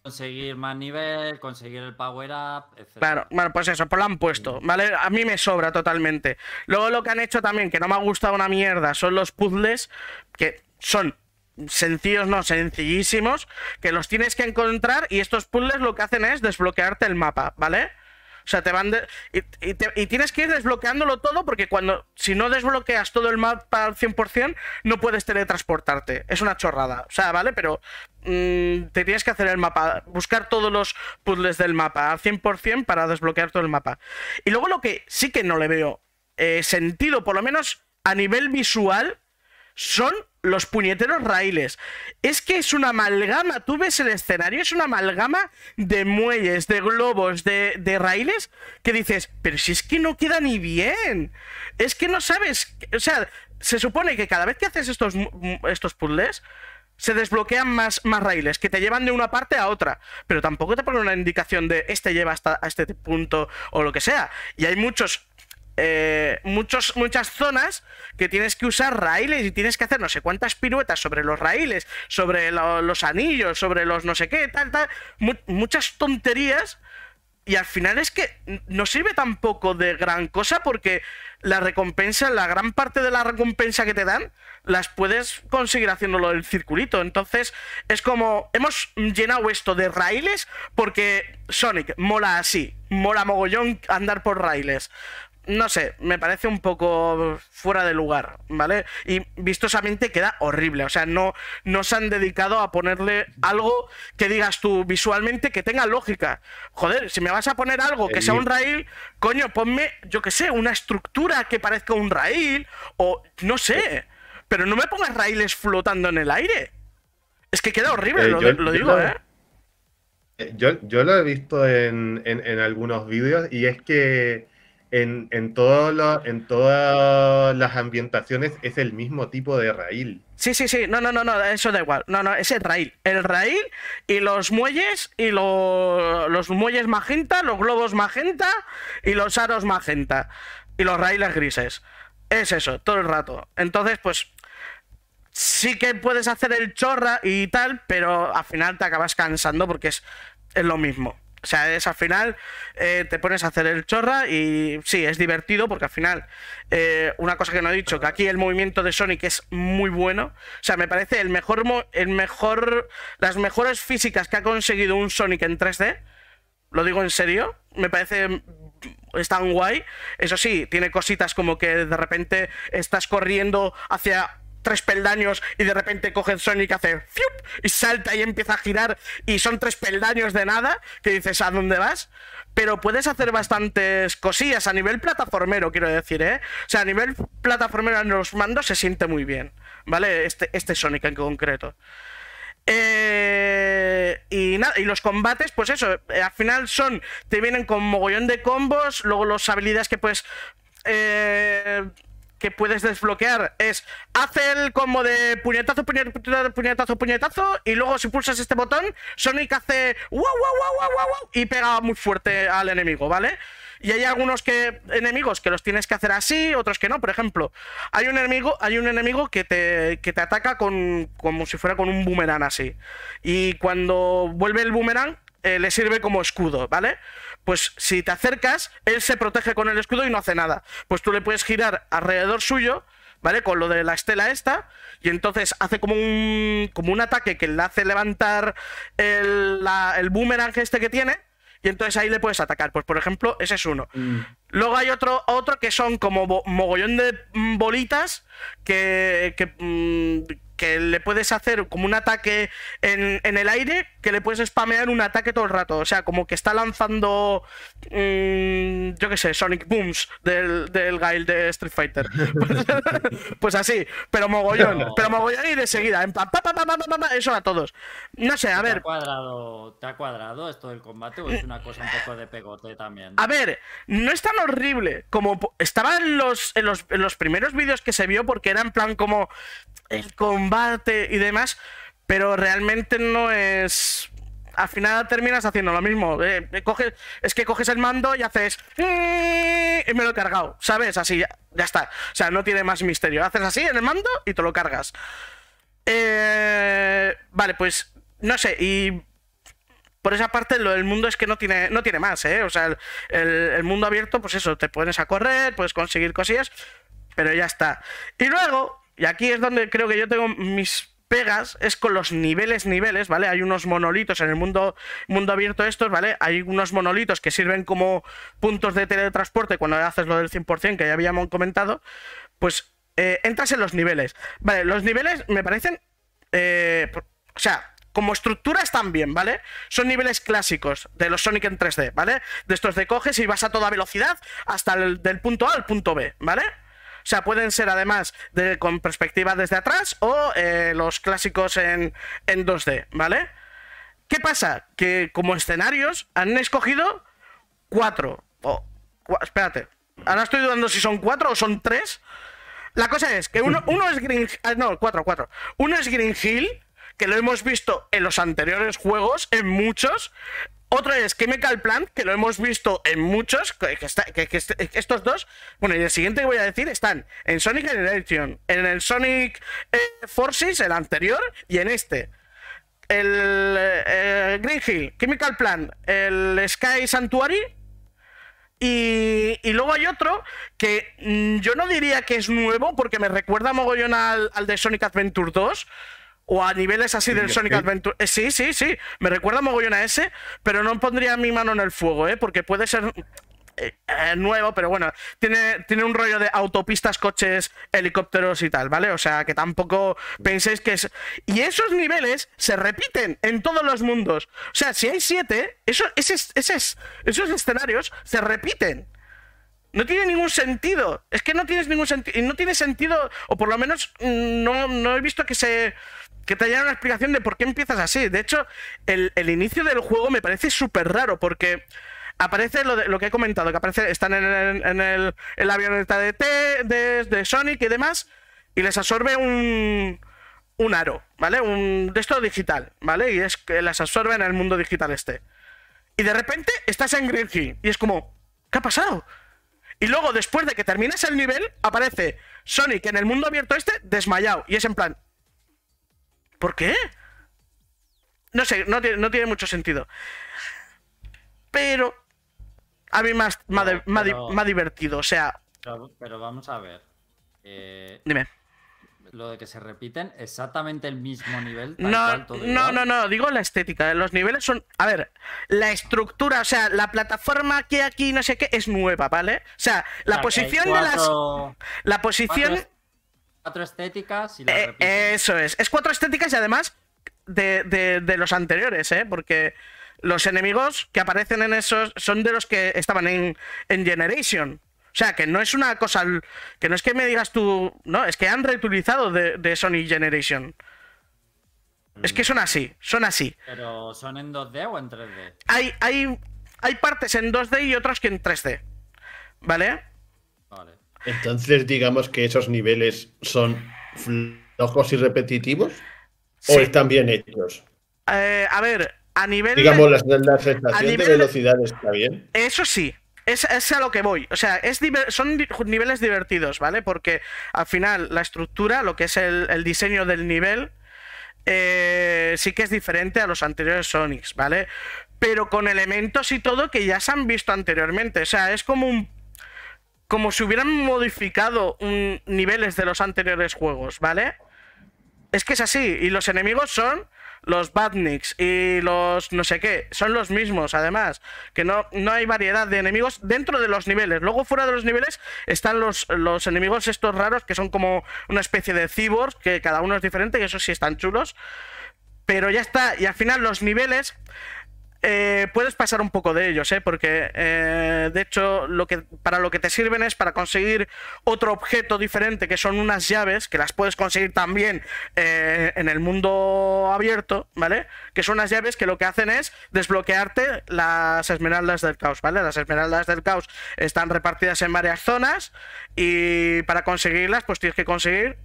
conseguir más nivel, conseguir el power up, etc. Claro, bueno, pues eso, pues lo han puesto, ¿vale? A mí me sobra totalmente. Luego lo que han hecho también, que no me ha gustado una mierda, son los puzzles, que son sencillos, no, sencillísimos, que los tienes que encontrar y estos puzzles lo que hacen es desbloquearte el mapa, ¿vale? O sea, te van de- y, tienes que ir desbloqueándolo todo porque cuando si no desbloqueas todo el mapa al 100% no puedes teletransportarte. Es una chorrada. O sea, ¿vale? Pero mm, te tienes que hacer el mapa, buscar todos los puzzles del mapa al 100% para desbloquear todo el mapa. Y luego lo que sí que no le veo eh, sentido, por lo menos a nivel visual, son los puñeteros raíles. Es que es una amalgama. Tú ves el escenario, es una amalgama de muelles, de globos, de, de raíles, que dices, pero si es que no queda ni bien. Es que no sabes. O sea, se supone que cada vez que haces estos, estos puzzles. Se desbloquean más, más raíles que te llevan de una parte a otra, pero tampoco te ponen una indicación de este lleva hasta a este punto o lo que sea. Y hay muchos eh, muchas zonas que tienes que usar raíles y tienes que hacer no sé cuántas piruetas sobre los raíles, sobre lo- los anillos, sobre los no sé qué, tal, tal, mu- muchas tonterías. Y al final es que no sirve tampoco de gran cosa porque la recompensa, la gran parte de la recompensa que te dan, las puedes conseguir haciéndolo del circulito. Entonces es como, hemos llenado esto de raíles porque Sonic mola así, mola mogollón andar por raíles no sé, me parece un poco fuera de lugar, ¿vale? Y vistosamente queda horrible, o sea, no, no se han dedicado a ponerle algo que digas tú visualmente que tenga lógica. Joder, si me vas a poner algo que sea un raíl, coño, ponme, yo qué sé, una estructura que parezca un raíl, o no sé, pero no me pongas raíles flotando en el aire. Es que queda horrible, Eh, lo, yo- lo yo digo, lo- ¿eh? Eh, Yo, yo lo he visto en, en- en algunos vídeos y es que en, en, todas las ambientaciones es el mismo tipo de raíl. Sí, sí, sí, no, no, no, no, eso da igual. No, no, es el raíl. El raíl y los muelles y lo- los muelles magenta, los globos magenta y los aros magenta y los raíles grises. Es eso, todo el rato. Entonces, pues sí que puedes hacer el chorra y tal, pero al final te acabas cansando porque es, es lo mismo. O sea, es al final eh, te pones a hacer el chorra y sí, es divertido porque al final, eh, una cosa que no he dicho, que aquí el movimiento de Sonic es muy bueno. O sea, me parece el mejor, el mejor, las mejores físicas que ha conseguido un Sonic en 3D. Lo digo en serio, me parece tan guay. Eso sí, tiene cositas como que de repente estás corriendo hacia tres peldaños y de repente coge Sonic hace ¡fiup! y salta y empieza a girar y son tres peldaños de nada que dices ¿a dónde vas? Pero puedes hacer bastantes cosillas a nivel plataformero, quiero decir, ¿eh? O sea, a nivel plataformero en los mandos se siente muy bien, ¿vale? Este, este Sonic en concreto. Eh, y nada, y los combates, pues eso, eh, al final son, te vienen con mogollón de combos, luego las habilidades que puedes, eh, que puedes desbloquear es, hace el de puñetazo, puñetazo, puñetazo, puñetazo, y luego si pulsas este botón, Sonic hace wow, wow, wow, wow, wow, y pega muy fuerte al enemigo, ¿vale? Y hay algunos que enemigos que los tienes que hacer así, otros que no. Por ejemplo, hay un enemigo, hay un enemigo que te, que te ataca con, como si fuera con un boomerang así. Y cuando vuelve el boomerang, eh, le sirve como escudo, ¿vale? Pues si te acercas, él se protege con el escudo y no hace nada. Pues tú le puedes girar alrededor suyo, ¿vale? Con lo de la estela esta, y entonces hace como un, como un ataque que le hace levantar el, la- el boomerang este que tiene, y entonces ahí le puedes atacar. Pues por ejemplo, ese es uno. Luego hay otro, otro que son como mogollón de mm, bolitas que, que, mm, que le puedes hacer como un ataque en, en el aire, que le puedes spamear un ataque todo el rato. O sea, como que está lanzando, mm, yo qué sé, Sonic Booms del, del Gail de Street Fighter. [laughs] pues así, pero mogollón, No. pero mogollón y de seguida, en pa, pa, pa, pa, eso a todos. No sé, a ¿Te ver, ha cuadrado, ¿Te ha cuadrado esto del combate o es una cosa un poco de pegote también? A ver, no es tan horrible como estaba en los, en los, en los primeros vídeos que se vio porque era en plan como el combate y demás, pero realmente no es... Al final terminas haciendo lo mismo. eh, es que coges el mando y haces... Y me lo he cargado, ¿sabes? Así, ya, está. O sea, no tiene más misterio. Haces así en el mando y te lo cargas. Eh, vale, pues no sé, y por esa parte lo del mundo es que no tiene, no tiene más, ¿eh? O sea, el mundo abierto, pues eso, te pones a correr, puedes conseguir cosillas, pero ya está. Y luego, y aquí es donde creo que yo tengo mis pegas es con los niveles, niveles, ¿vale? Hay unos monolitos en el mundo, mundo abierto estos, ¿vale? Hay unos monolitos que sirven como puntos de teletransporte cuando haces lo del 100% que ya habíamos comentado, pues eh, entras en los niveles. Vale, los niveles me parecen, eh, o sea, como estructura están bien, ¿vale? Son niveles clásicos de los Sonic en 3D, ¿vale? De estos de coges y vas a toda velocidad hasta el del punto A al punto B, ¿vale? O sea, pueden ser además de, con perspectiva desde atrás o eh, los clásicos en, en 2D, ¿vale? ¿Qué pasa? Que como escenarios han escogido cuatro. O, cua- espérate. Ahora estoy dudando si son cuatro o son tres. La cosa es que uno, [laughs] uno es Green ah, No, cuatro, cuatro. Uno es Green Hill, que lo hemos visto en los anteriores juegos, en muchos. Otro es Chemical Plant, que lo hemos visto en muchos. Que, está- estos dos. Bueno, y el siguiente que voy a decir están en Sonic Generation, en el Sonic eh, Forces, el anterior, y en este. El eh, Green Hill, Chemical Plant, el Sky Sanctuary y, y luego hay otro que mm, yo no diría que es nuevo porque me recuerda mogollón al de Sonic Adventure 2 o a niveles así del. Sonic Adventure. eh, sí, sí, sí, me recuerda mogollón a ese, pero no pondría mi mano en el fuego, ¿eh? porque puede ser eh, eh, nuevo, pero bueno, tiene, tiene un rollo de autopistas, coches, helicópteros y tal, ¿vale? O sea, que tampoco penséis que es... Y esos niveles se repiten en todos los mundos. O sea, si hay siete, eso, ese, ese- esos escenarios se repiten. No tiene ningún sentido. Es que no tienes ningún sentido. Y no tiene sentido, o por lo menos mm, no, no he visto que se. Que te haya una explicación de por qué empiezas así. De hecho, el, el inicio del juego me parece súper raro porque. Aparece lo, que he comentado, que aparece, están en, el, en, el, avioneta de, T, de, de Sonic y demás, y les absorbe un, un aro, ¿vale? Un de esto digital, ¿vale? Y es que las absorbe en el mundo digital este. Y de repente estás en Green Hill, y es como, ¿qué ha pasado? Y luego, después de que termines el nivel, aparece Sonic en el mundo abierto este desmayado. Y es en plan. ¿Por qué? No sé, no tiene, no tiene mucho sentido. Pero. A mí más, pero- divertido. O sea, Pero, pero vamos a ver. eh, dime. lo de que se repiten exactamente el mismo nivel. tal No, cual, todo no, no, no, digo la estética. Los niveles son. A ver, la estructura, o sea, la plataforma que aquí no sé qué es nueva, ¿vale? O sea, la O sea, posición de las. La posición. Cuatro, estéticas y las Eh, repiten. eso es. Es cuatro estéticas y además de, de- de los anteriores, ¿eh? Porque los enemigos que aparecen en esos son de los que estaban en, en Generation. O sea, que no es una cosa. Que no es que me digas tú. No, es que han reutilizado de, de Sony Generation. Es que son así, son así. Pero ¿son en 2D o en 3D? Hay, hay, hay partes en 2D y otras que en 3D. ¿Vale? Vale. Entonces, digamos que esos niveles son flojos y repetitivos Sí. o están bien hechos. Eh, a ver, a nivel. de- Digamos, la, la sensación nivel de velocidad está bien. Eso sí, es, es a lo que voy. O sea, es son niveles divertidos, ¿vale? Porque al final la estructura, lo que es el, el diseño del nivel, eh, sí que es diferente a los anteriores Sonics, ¿vale? Pero con elementos y todo que ya se han visto anteriormente. O sea, es como un. Como si hubieran modificado un- niveles de los anteriores juegos, ¿vale? Es que es así. Y los enemigos son los Badniks y los no sé qué. Son los mismos, además. Que no, no hay variedad de enemigos dentro de los niveles. Luego, fuera de los niveles, están los, los enemigos estos raros que son como una especie de cyborgs, que cada uno es diferente y esos sí están chulos. Pero ya está. Y al final, los niveles. Eh, puedes pasar un poco de ellos, ¿eh? porque eh, de hecho lo que, para lo que te sirven es para conseguir otro objeto diferente, que son unas llaves, que las puedes conseguir también eh, en el mundo abierto, ¿vale? Que son unas llaves que lo que hacen es desbloquearte las esmeraldas del caos, ¿vale? Las esmeraldas del caos están repartidas en varias zonas y para conseguirlas pues tienes que conseguir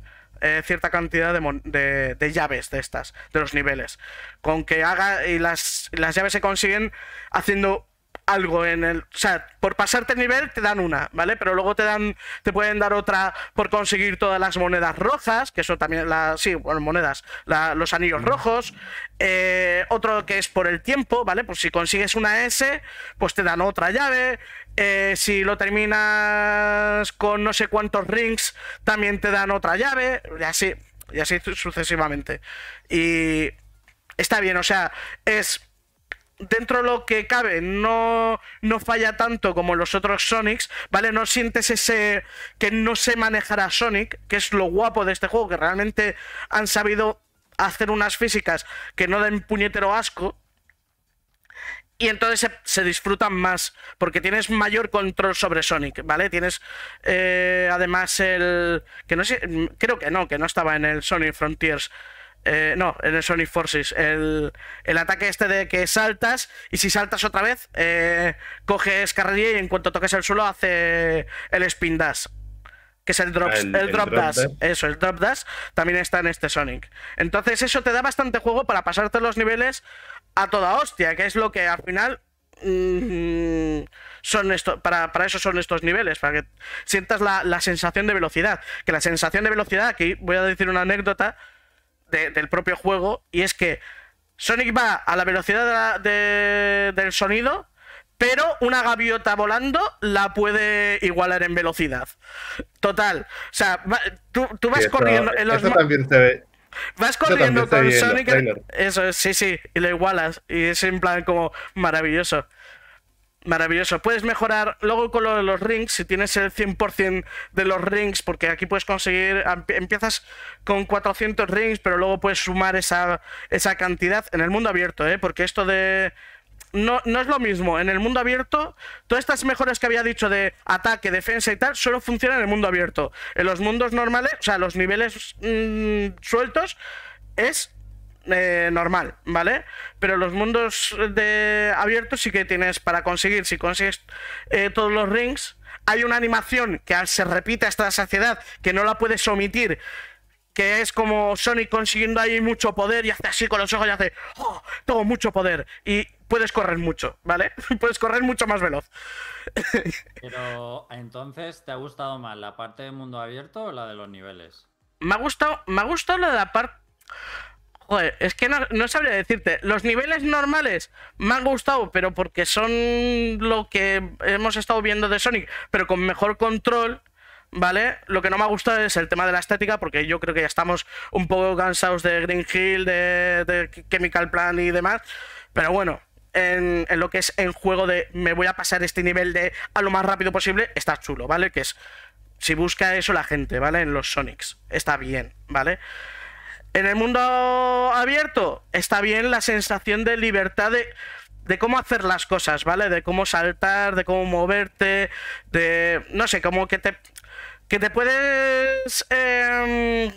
eh, cierta cantidad de, de- de llaves de estas, de los niveles. Con que haga. Y las, las llaves se consiguen haciendo algo en el. O sea, por pasarte el nivel te dan una, ¿vale? Pero luego te dan. Te pueden dar otra por conseguir todas las monedas rojas, que eso también. La, sí, bueno, monedas. los anillos rojos. Eh, otro que es por el tiempo, ¿vale? Pues si consigues una S, pues te dan otra llave. Eh, si lo terminas con no sé cuántos rings, también te dan otra llave. Y así. Y así sucesivamente. Y. Está bien, o sea, es dentro de lo que cabe no, no falla tanto como los otros Sonics, ¿vale? No sientes ese que no se manejará Sonic, que es lo guapo de este juego, que realmente han sabido hacer unas físicas que no den puñetero asco. Y entonces se, disfrutan más, porque tienes mayor control sobre Sonic, ¿vale? Tienes eh, además el... que no sé, creo que no, que no estaba en el Sonic Frontiers eh, no, en el Sonic Forces. El, ataque este de que saltas y si saltas otra vez, eh, coges carrerilla y en cuanto toques el suelo hace el spin dash. Que es el drop, el, drop, dash. Eso, el drop dash también está en este Sonic. Entonces eso te da bastante juego para pasarte los niveles a toda hostia, que es lo que al final mm, son esto, para, para, eso son estos niveles, para que sientas la, la, sensación de velocidad. Que la sensación de velocidad, aquí voy a decir una anécdota, del propio juego y es que Sonic va a la velocidad del sonido, pero una gaviota volando la puede igualar en velocidad. Total. O sea, tú, vas corriendo en los... también se ve. Vas corriendo con Sonic. Eso, sí, sí, y lo igualas. Y es en plan como maravilloso. Maravilloso. Puedes mejorar luego con lo de los rings, si tienes el 100% de los rings, porque aquí puedes conseguir, empiezas con 400 rings, pero luego puedes sumar esa, esa cantidad en el mundo abierto, ¿eh? porque esto de... No, no es lo mismo. En el mundo abierto, todas estas mejoras que había dicho de ataque, defensa y tal, solo funcionan en el mundo abierto. En los mundos normales, o sea, los niveles mm, sueltos, es eh, normal, ¿vale? Pero los mundos de abiertos sí que tienes para conseguir, si consigues eh, todos los rings, hay una animación que se repite hasta la saciedad, que no la puedes omitir, que es como Sonic consiguiendo ahí mucho poder y hace así con los ojos y hace, oh, tengo mucho poder y puedes correr mucho, ¿vale? [laughs] puedes correr mucho más veloz. Pero entonces, ¿te ha gustado más la parte de mundo abierto o la de los niveles? Me ha gustado, me ha gustado la de la parte Joder, es que no, sabría decirte. Los niveles normales me han gustado, pero porque son lo que hemos estado viendo de Sonic, pero con mejor control. ¿Vale? Lo que no me ha gustado es el tema de la estética, porque yo creo que ya estamos un poco cansados de Green Hill, de, Chemical Plan y demás. Pero bueno, en, en, lo que es en juego de me voy a pasar este nivel de a lo más rápido posible, está chulo, ¿vale? Que es. Si busca eso la gente, ¿vale? En los Sonics. Está bien, ¿vale? En el mundo abierto está bien la sensación de libertad de, cómo hacer las cosas, ¿vale? De cómo saltar, de cómo moverte, de... no sé, como que te... que te puedes... Eh,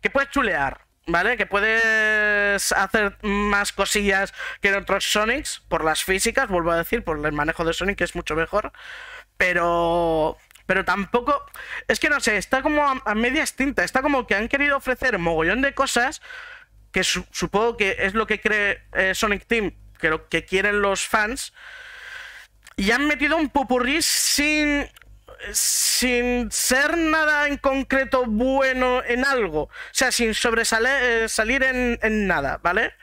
que puedes chulear, ¿vale? Que puedes hacer más cosillas que en otros Sonics, por las físicas, vuelvo a decir, por el manejo de Sonic, que es mucho mejor. Pero pero tampoco. Es que no sé, está como a, media extinta. Está como que han querido ofrecer mogollón de cosas. Que supongo que es lo que cree eh, Sonic Team. Que lo que quieren los fans. Y han metido un popurrí sin. Sin ser nada en concreto bueno en algo. O sea, sin sobresalir eh, en nada, ¿vale?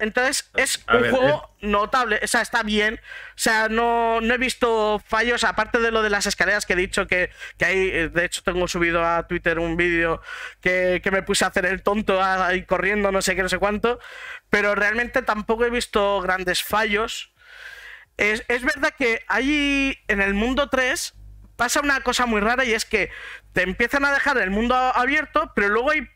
Entonces es un juego notable, o sea, está bien. O sea, no, he visto fallos, aparte de lo de las escaleras que he dicho que, que hay, eh, de hecho tengo subido a Twitter un vídeo que, me puse a hacer el tonto ahí corriendo, no sé qué, no sé cuánto, pero realmente tampoco he visto grandes fallos. Es, es verdad que hay en el mundo 3 pasa una cosa muy rara y es que te empiezan a dejar el mundo abierto, pero luego hay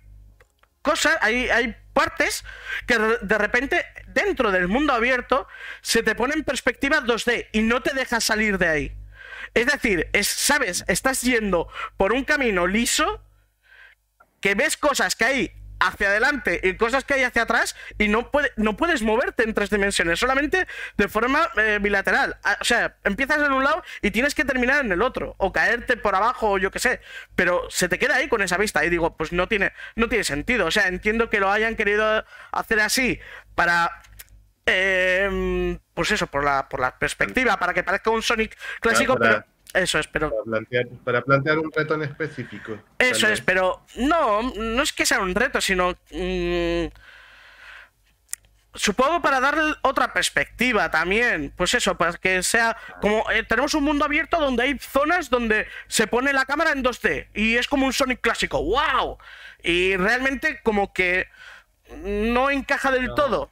cosas, hay, hay partes que de repente dentro del mundo abierto se te pone en perspectiva 2D y no te deja salir de ahí. Es decir, es, sabes, estás yendo por un camino liso que ves cosas que hay hacia adelante y cosas que hay hacia atrás y no, puede, no puedes moverte en tres dimensiones, solamente de forma eh, bilateral. Ah, O sea, empiezas en un lado y tienes que terminar en el otro, o caerte por abajo, o yo qué sé, pero se te queda ahí con esa vista y digo, pues no tiene, no tiene sentido. O sea, entiendo que lo hayan querido hacer así para eh, pues eso, por la, por la perspectiva, para que parezca un Sonic clásico, pero eso es, pero Para plantear, para plantear un reto en específico. eso es, pero no, no es que sea un reto, sino mm, supongo para darle otra perspectiva también, pues eso, para que sea como eh, tenemos un mundo abierto donde hay zonas donde se pone la cámara en 2D y es como un Sonic clásico, wow, y realmente como que no encaja del Pero- todo.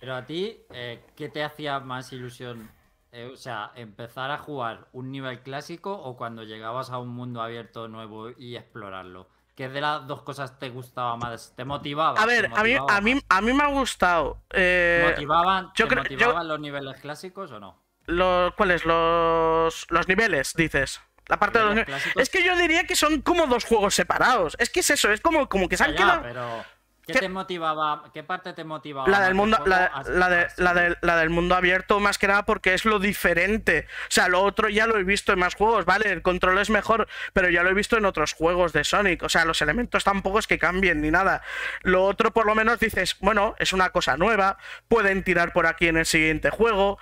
Pero a ti, eh, ¿qué te hacía más ilusión? Eh, o sea, empezar a jugar un nivel clásico o cuando llegabas a un mundo abierto nuevo y explorarlo. ¿Qué de las dos cosas te gustaba más? ¿Te motivaba? A ver, ¿Te a mí, a mí, a mí me ha gustado. ¿Te eh, motivaban, yo te creo- yo- motivaban los niveles clásicos o no? los, ¿Cuáles? Los, los niveles, dices. La parte de los. Es que yo diría que son como dos juegos separados. Es que es eso, es como, como que se han ya, quedado. pero ¿qué ¿Qué- te motivaba? ¿Qué parte te motivaba? La del mundo, la, la de- a la, seguir? de- la del mundo abierto, más que nada porque es lo diferente. O sea, lo otro ya lo he visto en más juegos, ¿vale? El control es mejor, pero ya lo he visto en otros juegos de Sonic. O sea, los elementos tampoco es que cambien ni nada. Lo otro, por lo menos, dices, bueno, es una cosa nueva, pueden tirar por aquí en el siguiente juego.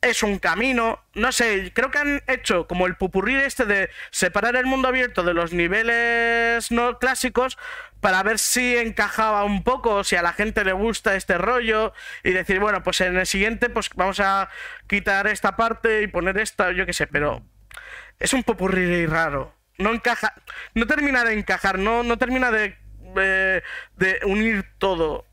Es un camino, no sé, creo que han hecho como el pupurrí este de separar el mundo abierto de los niveles no clásicos para ver si encajaba un poco, si a la gente le gusta este rollo y decir, bueno, pues en el siguiente pues vamos a quitar esta parte y poner esta, yo qué sé, pero es un popurrí raro. No encaja, no termina de encajar, no, no termina de, eh, de unir todo.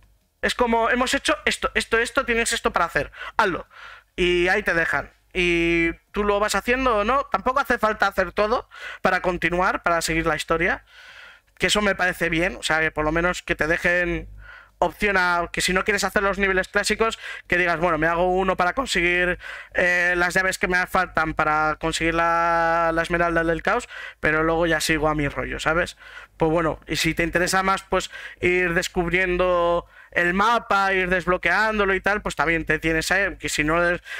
Es como, hemos hecho esto, esto, esto, tienes esto para hacer, hazlo. Y ahí te dejan. Y tú lo vas haciendo o no, tampoco hace falta hacer todo para continuar, para seguir la historia. Que eso me parece bien, o sea, que por lo menos que te dejen opción a que si no quieres hacer los niveles clásicos, que digas, bueno, me hago uno para conseguir eh, las llaves que me faltan para conseguir la, la esmeralda del caos, pero luego ya sigo a mi rollo, ¿sabes? Pues bueno, y si te interesa más, pues ir descubriendo el mapa, ir desbloqueándolo y tal, pues también te tienes ahí, que si no,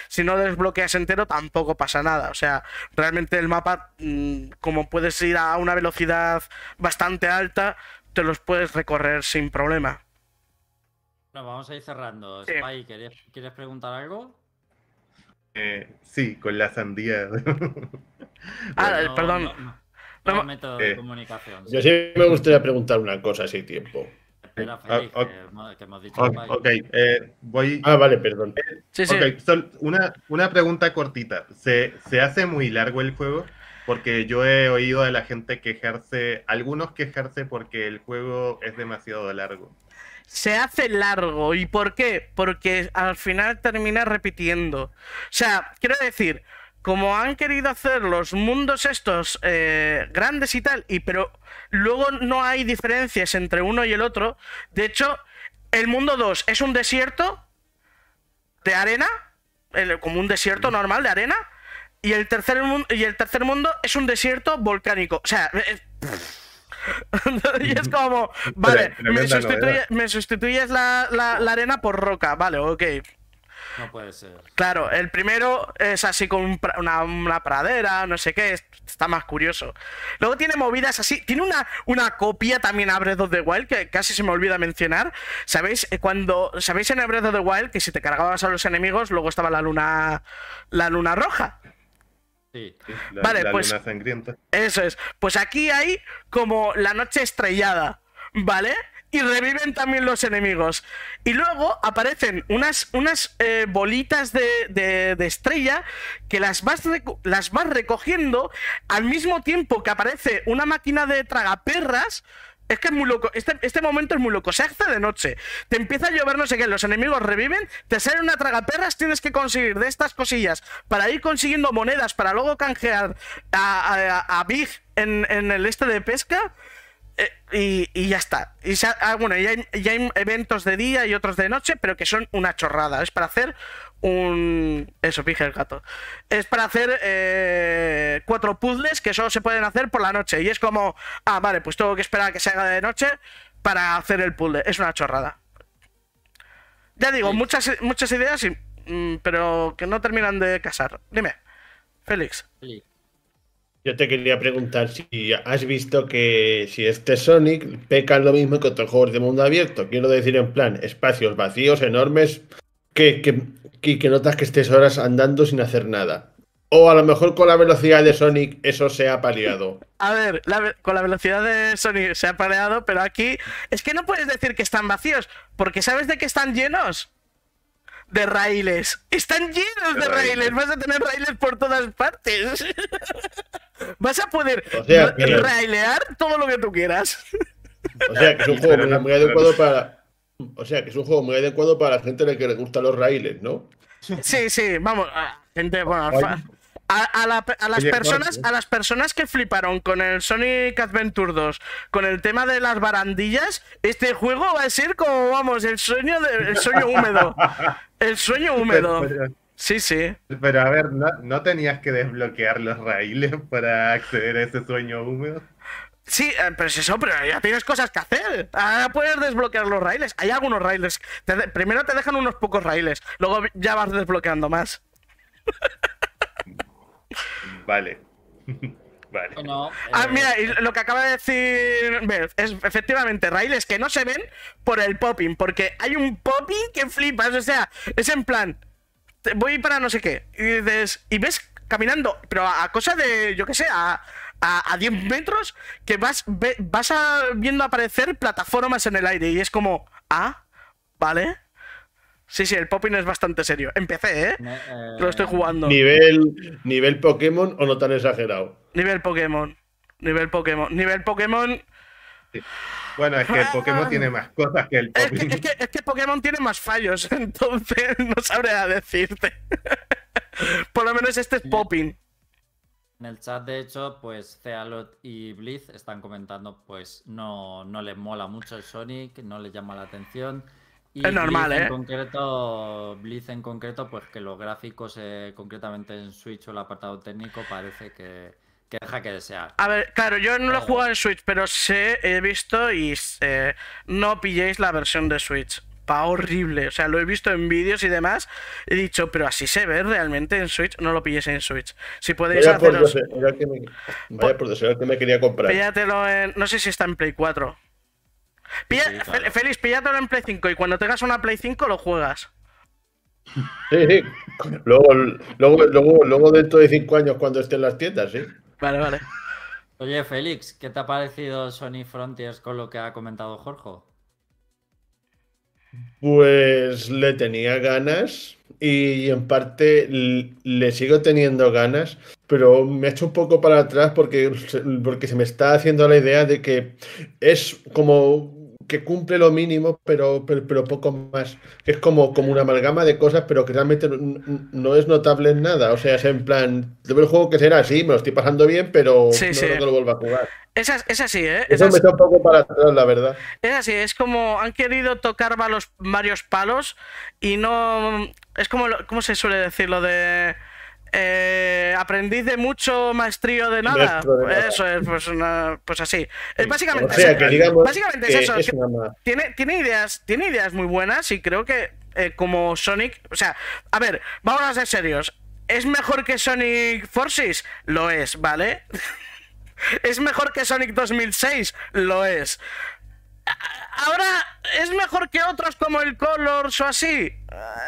si no desbloqueas entero tampoco pasa nada. O sea, realmente el mapa, mm, como puedes ir a una velocidad bastante alta, te los puedes recorrer sin problema. Bueno, vamos a ir cerrando. Sí. Spy, ¿querías- ¿quieres preguntar algo? Eh, sí, con la sandía. [laughs] Ah, eh, perdón. no, no. No, No, método de eh, comunicación. Yo sí me gustaría preguntar una cosa si hay tiempo. Espera, Ah, Félix, ok. que hemos dicho eh, voy. Ah, vale, perdón. Sí, sí. Ok, sol- una, una pregunta cortita. ¿Se, ¿Se hace muy largo el juego? Porque yo he oído a la gente quejarse, algunos quejarse porque el juego es demasiado largo. se hace largo. ¿Y por qué? Porque al final termina repitiendo. O sea, quiero decir, como han querido hacer los mundos estos eh, grandes y tal, y pero luego no hay diferencias entre uno y el otro. De hecho, el mundo 2 es un desierto de arena, como un desierto normal de arena. Y el, tercer mundo, y el tercer mundo es un desierto volcánico. O sea, [laughs] eh, [laughs] y es como, vale, me, sustituye- me sustituyes la, la- la arena por roca. Vale, ok. No puede ser. Claro, el primero es así con un una, una pradera, no sé qué, es- está más curioso. Luego tiene movidas así, tiene una, una copia también a Breath of the Wild que casi se me olvida mencionar. ¿Sabéis? Eh, Cuando, ¿Sabéis en el Breath of the Wild que si te cargabas a los enemigos, luego estaba la luna, la luna roja? Sí. La, Vale, la pues- luna sangrienta. Eso es. Pues aquí hay como la noche estrellada, ¿vale? Y reviven también los enemigos. Y luego aparecen unas, unas eh, bolitas de, de- de estrella que las vas, las vas recogiendo al mismo tiempo que aparece una máquina de tragaperras. Es que es muy loco. Este, este momento es muy loco. Se hace de noche. Te empieza a llover no sé qué. Los enemigos reviven. Te sale una tragaperras. Tienes que conseguir de estas cosillas para ir consiguiendo monedas para luego canjear a, a- a Big en, en el este de pesca. Eh, y, y ya está. Y se ah, bueno, y hay, eventos de día y otros de noche, pero que son una chorrada. Es para hacer un. Eso, pije el gato. Es para hacer eh, cuatro puzzles que solo se pueden hacer por la noche. Y es como, ah, vale, pues tengo que esperar a que se haga de noche para hacer el puzzle. Es una chorrada. Ya digo, Sí. muchas, muchas ideas, y- mm, pero que no terminan de casar. Dime, Félix. Sí. Yo te quería preguntar si has visto que si este Sonic peca lo mismo que otros juegos de mundo abierto. Quiero decir, en plan, espacios vacíos, enormes, que, que, que, notas que estés horas andando sin hacer nada. O a lo mejor con la velocidad de Sonic eso se ha paliado. [laughs] A ver, con la velocidad de Sony se ha pareado, pero aquí es que no puedes decir que están vacíos, porque ¿sabes de qué están llenos? De raíles. Están llenos de De raíles. raíles. Vas a tener raíles por todas partes. [laughs] Vas a poder O sea, ra- que- railear todo lo que tú quieras. O sea, que es un juego muy, adecuado para. O sea, que es un juego muy adecuado para la gente a la que le gustan los raíles, ¿no? Sí, sí, vamos, a- gente, bueno, a, a la a las personas, a las personas que fliparon con el Sonic Adventure 2, con el tema de las barandillas, este juego va a ser como, vamos, el sueño de- el sueño húmedo. [laughs] El sueño húmedo. Pero, Sí, sí. pero, a ver, ¿no, no tenías que desbloquear los raíles para acceder a ese sueño húmedo? Sí, eh, pero es eso, pero ya tienes cosas que hacer. Ahora puedes desbloquear los raíles. Hay algunos raíles. Te de- primero te dejan unos pocos raíles, luego ya vas desbloqueando más. Vale. Vale. Ah, eh, mira, y lo que acaba de decir Beth es efectivamente raíles que no se ven por el popping, porque hay un popping que flipas, o sea, es en plan, te- voy para no sé qué, y dices, y ves caminando, pero a, a cosa de, yo qué sé, a, a, a 10 metros, que vas, ve- vas a- viendo aparecer plataformas en el aire, y es como, ah, vale. Sí, sí, el popping es bastante serio. Empecé, ¿eh? eh, Lo estoy jugando. Nivel, nivel Pokémon o no tan exagerado. Nivel Pokémon. Nivel Pokémon. Nivel Pokémon. Bueno, es que el Pokémon tiene más cosas que el Es que, Popping. es, que, es que Pokémon tiene más fallos, [laughs] entonces no sabría decirte. [laughs] Por lo menos este es Popping. En el chat, de hecho, pues Cealot y Blizz están comentando, pues no, no les mola mucho el Sonic, no les llama la atención. Y Es normal, ¿eh? En concreto, Blizz en concreto, pues que los gráficos, eh, concretamente en Switch o el apartado técnico, parece que, que deja que desear. A ver, claro, yo no lo he jugado en Switch, pero sé, he visto y eh, no pilléis la versión de Switch. Va horrible. O sea, lo he visto en vídeos y demás. He dicho, pero así se ve realmente en Switch. No lo pilléis en Switch. Si podéis Vaya por haceros. Que me, vaya por Dios, era el que me quería comprar. Píllatelo en. No sé si está en Play 4. Pilla- Sí, claro. Félix, píllatelo en Play 5 y cuando tengas una Play 5 lo juegas. Sí, sí. Luego, luego, luego, luego dentro de cinco años cuando esté en las tiendas, sí. Vale, vale. Oye, Félix, ¿qué te ha parecido Sony Frontiers con lo que ha comentado Jorge? Pues le tenía ganas y en parte le sigo teniendo ganas, pero me ha hecho un poco para atrás porque, porque se me está haciendo la idea de que es como que cumple lo mínimo, pero, pero, pero poco más. Es como, como una amalgama de cosas, pero que realmente no, no es notable en nada. O sea, es en plan, debe el juego que será así, me lo estoy pasando bien, pero Sí, no sí. creo que lo vuelva a jugar. Es, es así, ¿eh? Es Eso me así, está un poco para atrás, la verdad. es así, es como han querido tocar varios palos y no... Es como, ¿cómo se suele decir lo de... eh, aprendiz de mucho, maestrío de nada. Maestro de nada. Eso es, pues, una- pues así. Es O básicamente, sea, es- que digamos básicamente es eso. es que- tiene, tiene ideas, tiene ideas muy buenas y creo que eh, como Sonic, o sea, a ver, vamos a ser serios. ¿Es mejor que Sonic Forces? Lo es, ¿vale? [laughs] ¿Es mejor que Sonic 2006? Lo es. Ahora, ¿es mejor que otros como el Colors o así?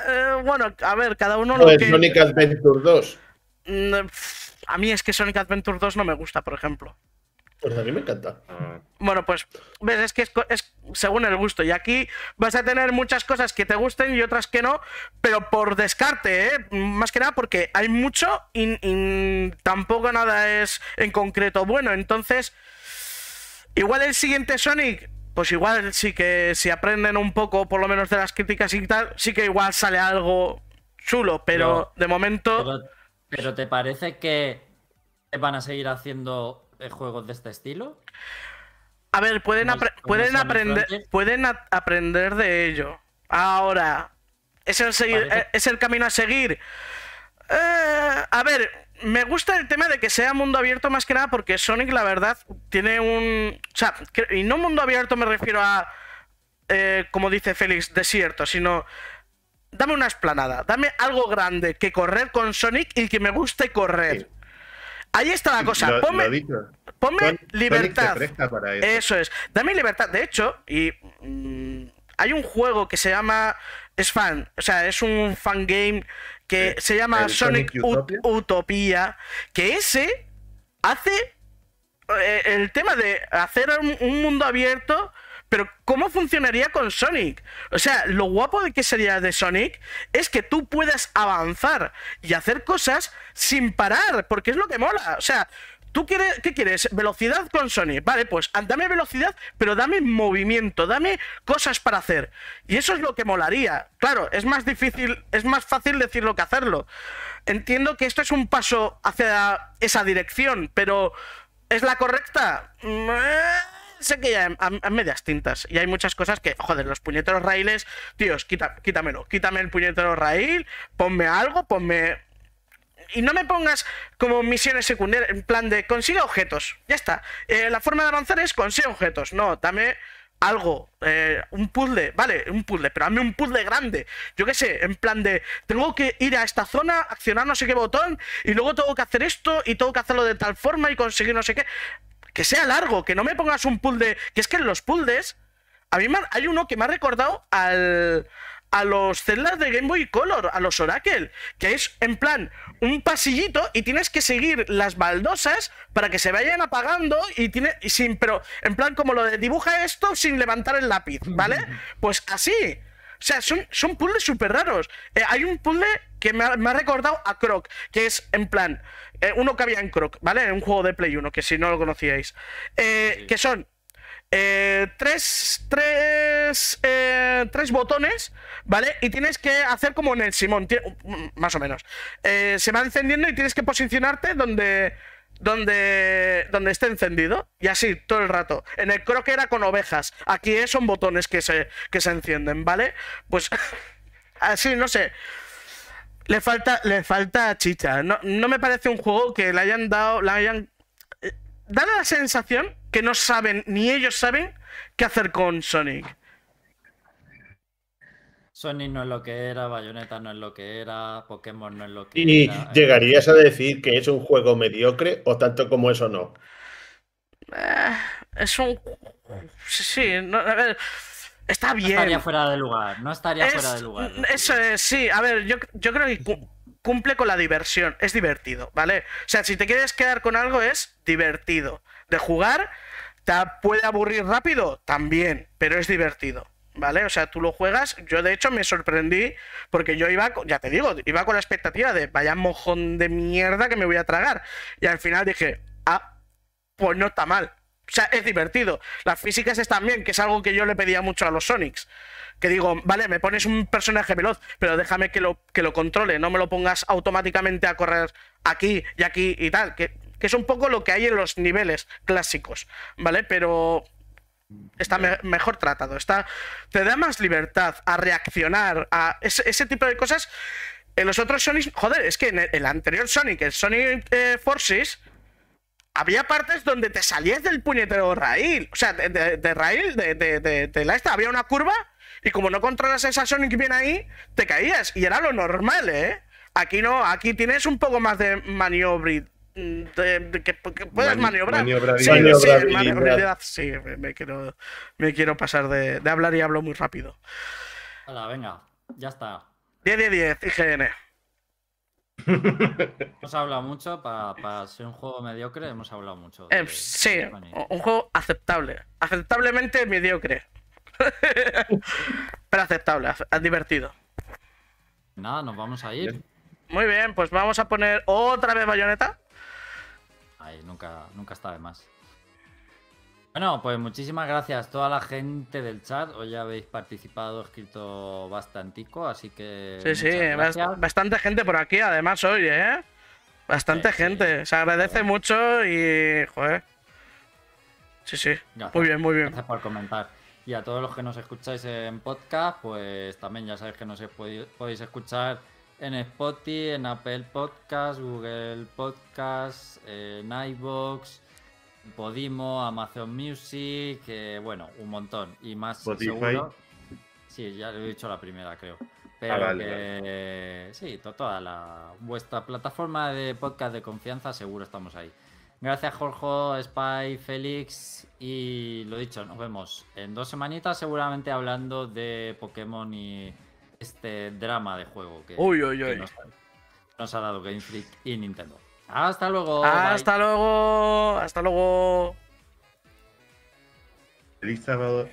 Eh, bueno, a ver, cada uno lo Pues que... Sonic Adventure 2. Mm, A mí es que Sonic Adventure 2 no me gusta, por ejemplo. Pues a mí me encanta. Bueno, pues, ves, es que es, según el gusto. Y aquí vas a tener muchas cosas que te gusten y otras que no, pero por descarte, ¿eh? Más que nada porque hay mucho y, y tampoco nada es en concreto bueno. Entonces, igual el siguiente Sonic, pues igual sí que si aprenden un poco, por lo menos de las críticas y tal, sí que igual sale algo chulo, pero de momento... Pero, pero ¿te parece que van a seguir haciendo eh, juegos de este estilo? A ver, pueden, apre- pueden aprender, pueden aprender de ello. Ahora, ¿es el, seguir- eh, ¿es el camino a seguir? Eh, a ver, me gusta el tema de que sea mundo abierto más que nada porque Sonic, la verdad, tiene un. O sea, y no mundo abierto me refiero a. Eh, como dice Félix, desierto, sino. Dame una esplanada, dame algo grande que correr con Sonic y que me guste correr. Ahí está la cosa. ponme, ponme libertad. eso. es. Dame libertad. De hecho, y mm, hay un juego que se llama. Es fan. O sea, es un fan game que se llama Sonic, Utopia. Que ese hace eh, el tema de hacer un, mundo abierto. Pero ¿cómo funcionaría con Sonic? O sea, lo guapo de que sería de Sonic es que tú puedas avanzar y hacer cosas sin parar, porque es lo que mola. O sea, ¿Tú quieres, qué quieres? ¿Velocidad con Sony? Vale, pues dame velocidad, pero dame movimiento, dame cosas para hacer. Y eso es lo que molaría. Claro, es más difícil, es más fácil decirlo que hacerlo. Entiendo que esto es un paso hacia esa dirección, pero ¿es la correcta? Eh, sé que ya hay medias tintas y hay muchas cosas que, joder, los puñeteros raíles, tíos, quítamelo, quítame el puñetero raíl, ponme algo, ponme y no me pongas como misiones secundarias, en plan de consigue objetos. Ya está. Eh, la forma de avanzar es consigue objetos. No, dame algo, eh, un puzzle, vale, un puzzle, pero dame un puzzle grande. Yo qué sé, en plan de, tengo que ir a esta zona, accionar no sé qué botón, y luego tengo que hacer esto, y tengo que hacerlo de tal forma y conseguir no sé qué. Que sea largo, que no me pongas un puzzle, que es que en los puzzles, a mí me, hay uno que me ha recordado al, a los celdas de Game Boy Color, a los Oracle, que es en plan un pasillito y tienes que seguir las baldosas para que se vayan apagando y tiene sin pero en plan como lo de dibuja esto sin levantar el lápiz, ¿vale? Pues así. O sea, son, son puzzles súper raros. Eh, hay un puzzle que me ha, recordado a Croc, que es en plan, eh, uno que había en Croc, ¿vale? En un juego de Play 1, que si no lo conocíais. Eh, que son eh, tres, tres, eh, tres botones, ¿vale? Y tienes que hacer como en el Simón, más o menos. Eh, se va encendiendo y tienes que posicionarte donde, donde, donde esté encendido. Y así, todo el rato. En el croque era con ovejas. Aquí son botones que se, que se encienden, ¿vale? Pues [laughs] así, no sé. Le falta, le falta chicha. No, no me parece un juego que le hayan dado, le hayan da la sensación que no saben, ni ellos saben, qué hacer con Sonic. Sonic no es lo que era, Bayonetta no es lo que era, Pokémon no es lo que era. ¿Y llegarías a decir que es un juego mediocre o tanto como eso no? Eh, es un. Sí, a ver. Está bien. No estaría fuera de lugar, no estaría fuera de lugar. Eso es, sí, a ver, yo, yo creo que cumple con la diversión, es divertido, ¿vale? O sea, si te quieres quedar con algo es divertido. De jugar, ¿te puede aburrir rápido? También, pero es divertido. ¿Vale? O sea, tú lo juegas. Yo, de hecho, me sorprendí porque yo iba, ya te digo, iba con la expectativa de vaya mojón de mierda que me voy a tragar. Y al final dije, ah, pues no está mal. O sea, es divertido. Las físicas están bien, que es algo que yo le pedía mucho a los Sonics que digo, vale, me pones un personaje veloz, pero déjame que lo, que lo controle, no me lo pongas automáticamente a correr aquí y aquí y tal, que, es un poco lo que hay en los niveles clásicos, ¿vale? Pero está mejor tratado, está, te da más libertad a reaccionar a ese, tipo de cosas. En los otros Sonic, joder, es que en el, anterior Sonic, el Sonic eh, Forces, había partes donde te salías del puñetero raíl. O sea, de, raíl, de, de, la esta, había una curva y como no controlas esa Sonic bien ahí, te caías. Y era lo normal, ¿eh? Aquí no, aquí tienes un poco más de maniobra. De, que, puedes maniobrar. sí, sí, me, quiero, me quiero pasar de, hablar y hablo muy rápido. Hola, venga, ya está. 10 de 10, IGN. hemos hablado mucho, para, ser un juego mediocre, hemos hablado mucho. Eh, sí, un juego aceptable. Aceptablemente mediocre. [laughs] Pero aceptable, divertido. Nada, nos vamos a ir. Muy bien, pues vamos a poner otra vez bayoneta. Ahí, nunca, nunca está de más. Bueno, pues muchísimas gracias a toda la gente del chat. Hoy ya habéis participado, escrito bastantico, así que. Sí, sí, bastante gente por aquí, además, hoy, ¿eh? Bastante gente. Se agradece mucho y. Joder. Sí, sí. Muy bien, muy bien. Gracias por comentar. Y a todos los que nos escucháis en podcast, pues también ya sabéis que nos podéis escuchar en Spotify, en Apple Podcast, Google Podcast, en iVoox, Podimo, Amazon Music, eh, bueno, un montón. Y más Spotify. seguro. Sí, ya lo he dicho la primera, creo. Pero Ah, vale, que sí, to- toda la vuestra plataforma de podcast de confianza, seguro estamos ahí. Gracias, Jorge, Spy, Félix. Y lo dicho, nos vemos en dos semanitas, seguramente hablando de Pokémon y este drama de juego que, Uy, uy, que uy. nos, nos ha dado Game Freak y Nintendo. Hasta luego. bye. Hasta luego. Hasta luego. Feliz sábado.